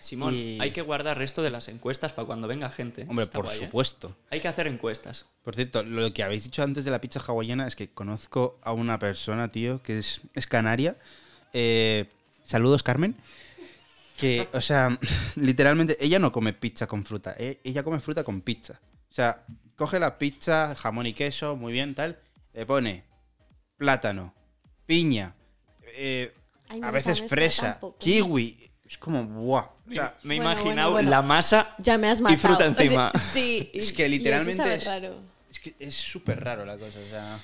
Simón, Y- hay que guardar resto de las encuestas para cuando venga gente. Hombre, Está por guay, ¿eh? supuesto. Hay que hacer encuestas. Por cierto, lo que habéis dicho antes de la pizza hawaiana es que conozco a una persona, tío, que es, es canaria. Eh, saludos, Carmen. Que, o sea, literalmente, ella no come pizza con fruta. eh, ella come fruta con pizza. O sea, coge la pizza, jamón y queso, muy bien, tal. Le pone plátano, piña, eh, Ay, a veces fresa, tampoco. kiwi. Es como, guau. O sea, Me he Bueno, imaginado bueno, bueno. la masa Ya me has y fruta O sea, encima. sí. Es que literalmente es- raro. es que es súper raro la cosa. O sea,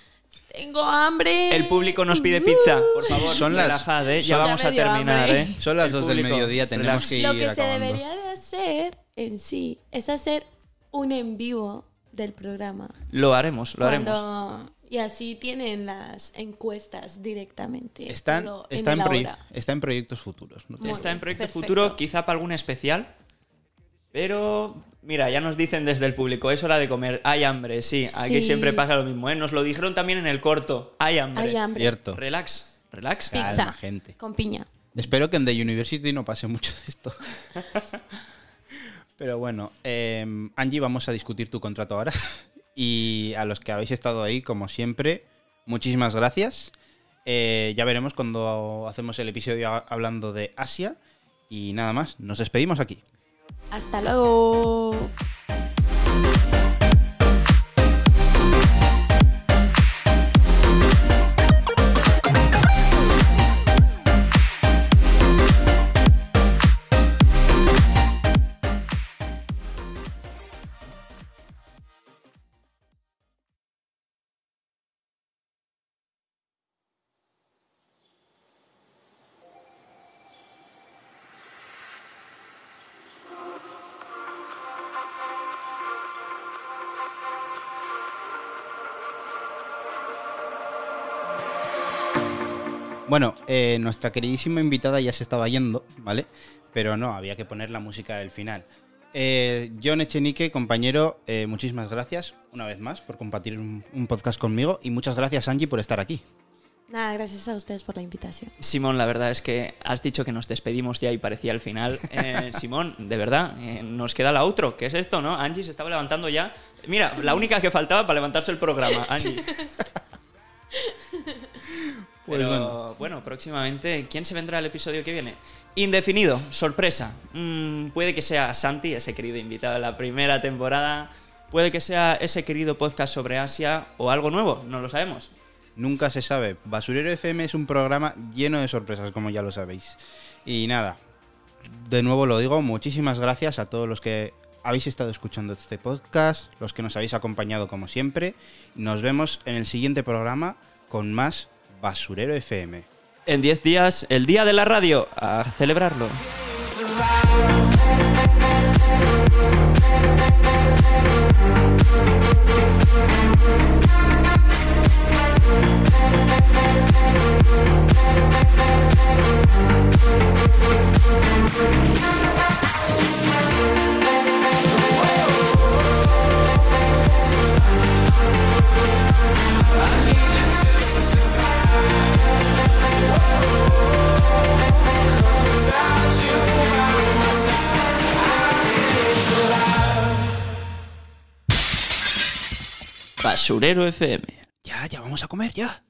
Tengo hambre. El público nos pide pizza, por favor. Son las- relajad, ¿eh? Ya son- vamos Ya a terminar, hambre. ¿eh? son las El dos del público, mediodía, tenemos que ir Lo que se acabando. debería de hacer en sí es hacer un en vivo del programa. Lo haremos, lo haremos. Y así tienen las encuestas directamente. Están, está, en proye- está en proyectos futuros. Está en proyecto perfecto. futuro, quizá para algún especial. Pero, mira, ya nos dicen desde el público, es hora de comer. Hay hambre, sí. Aquí Sí. siempre pasa lo mismo, ¿eh? Nos lo dijeron también en el corto. Hay hambre. Hay hambre. Cierto. Relax, relax. Calma, Pizza. gente. Con piña. Espero que en The University no pase mucho de esto. Pero bueno, eh, Angie, vamos a discutir tu contrato ahora. Y a los que habéis estado ahí, como siempre, muchísimas gracias. Eh, ya veremos cuando hacemos el episodio hablando de Asia. Y nada más, nos despedimos aquí. Hasta luego. Bueno, eh, nuestra queridísima invitada ya se estaba yendo, ¿vale? Pero no, había que poner la música del final. Eh, John Echenique, compañero, eh, muchísimas gracias una vez más por compartir un, un podcast conmigo y muchas gracias Angie por estar aquí. Nada, gracias a ustedes por la invitación. Simón, la verdad es que has dicho que nos despedimos ya y parecía el final. Eh, Simón, de verdad, eh, nos queda la outro. ¿Qué es esto, no? Angie se estaba levantando ya. Mira, la única que faltaba para levantarse el programa, Angie. Pues Pero bueno. bueno. próximamente, ¿quién se vendrá el episodio que viene? Indefinido, sorpresa. Mm, puede que sea Santi, ese querido invitado de la primera temporada. Puede que sea ese querido podcast sobre Asia o algo nuevo, no lo sabemos. Nunca se sabe. Basurero FM es un programa lleno de sorpresas, como ya lo sabéis. Y nada, de nuevo lo digo, muchísimas gracias a todos los que habéis estado escuchando este podcast, los que nos habéis acompañado como siempre. Nos vemos en el siguiente programa con más Basurero FM. En 10 días, el día de la radio, a celebrarlo. Basurero FM. Ya, ya vamos a comer, ya.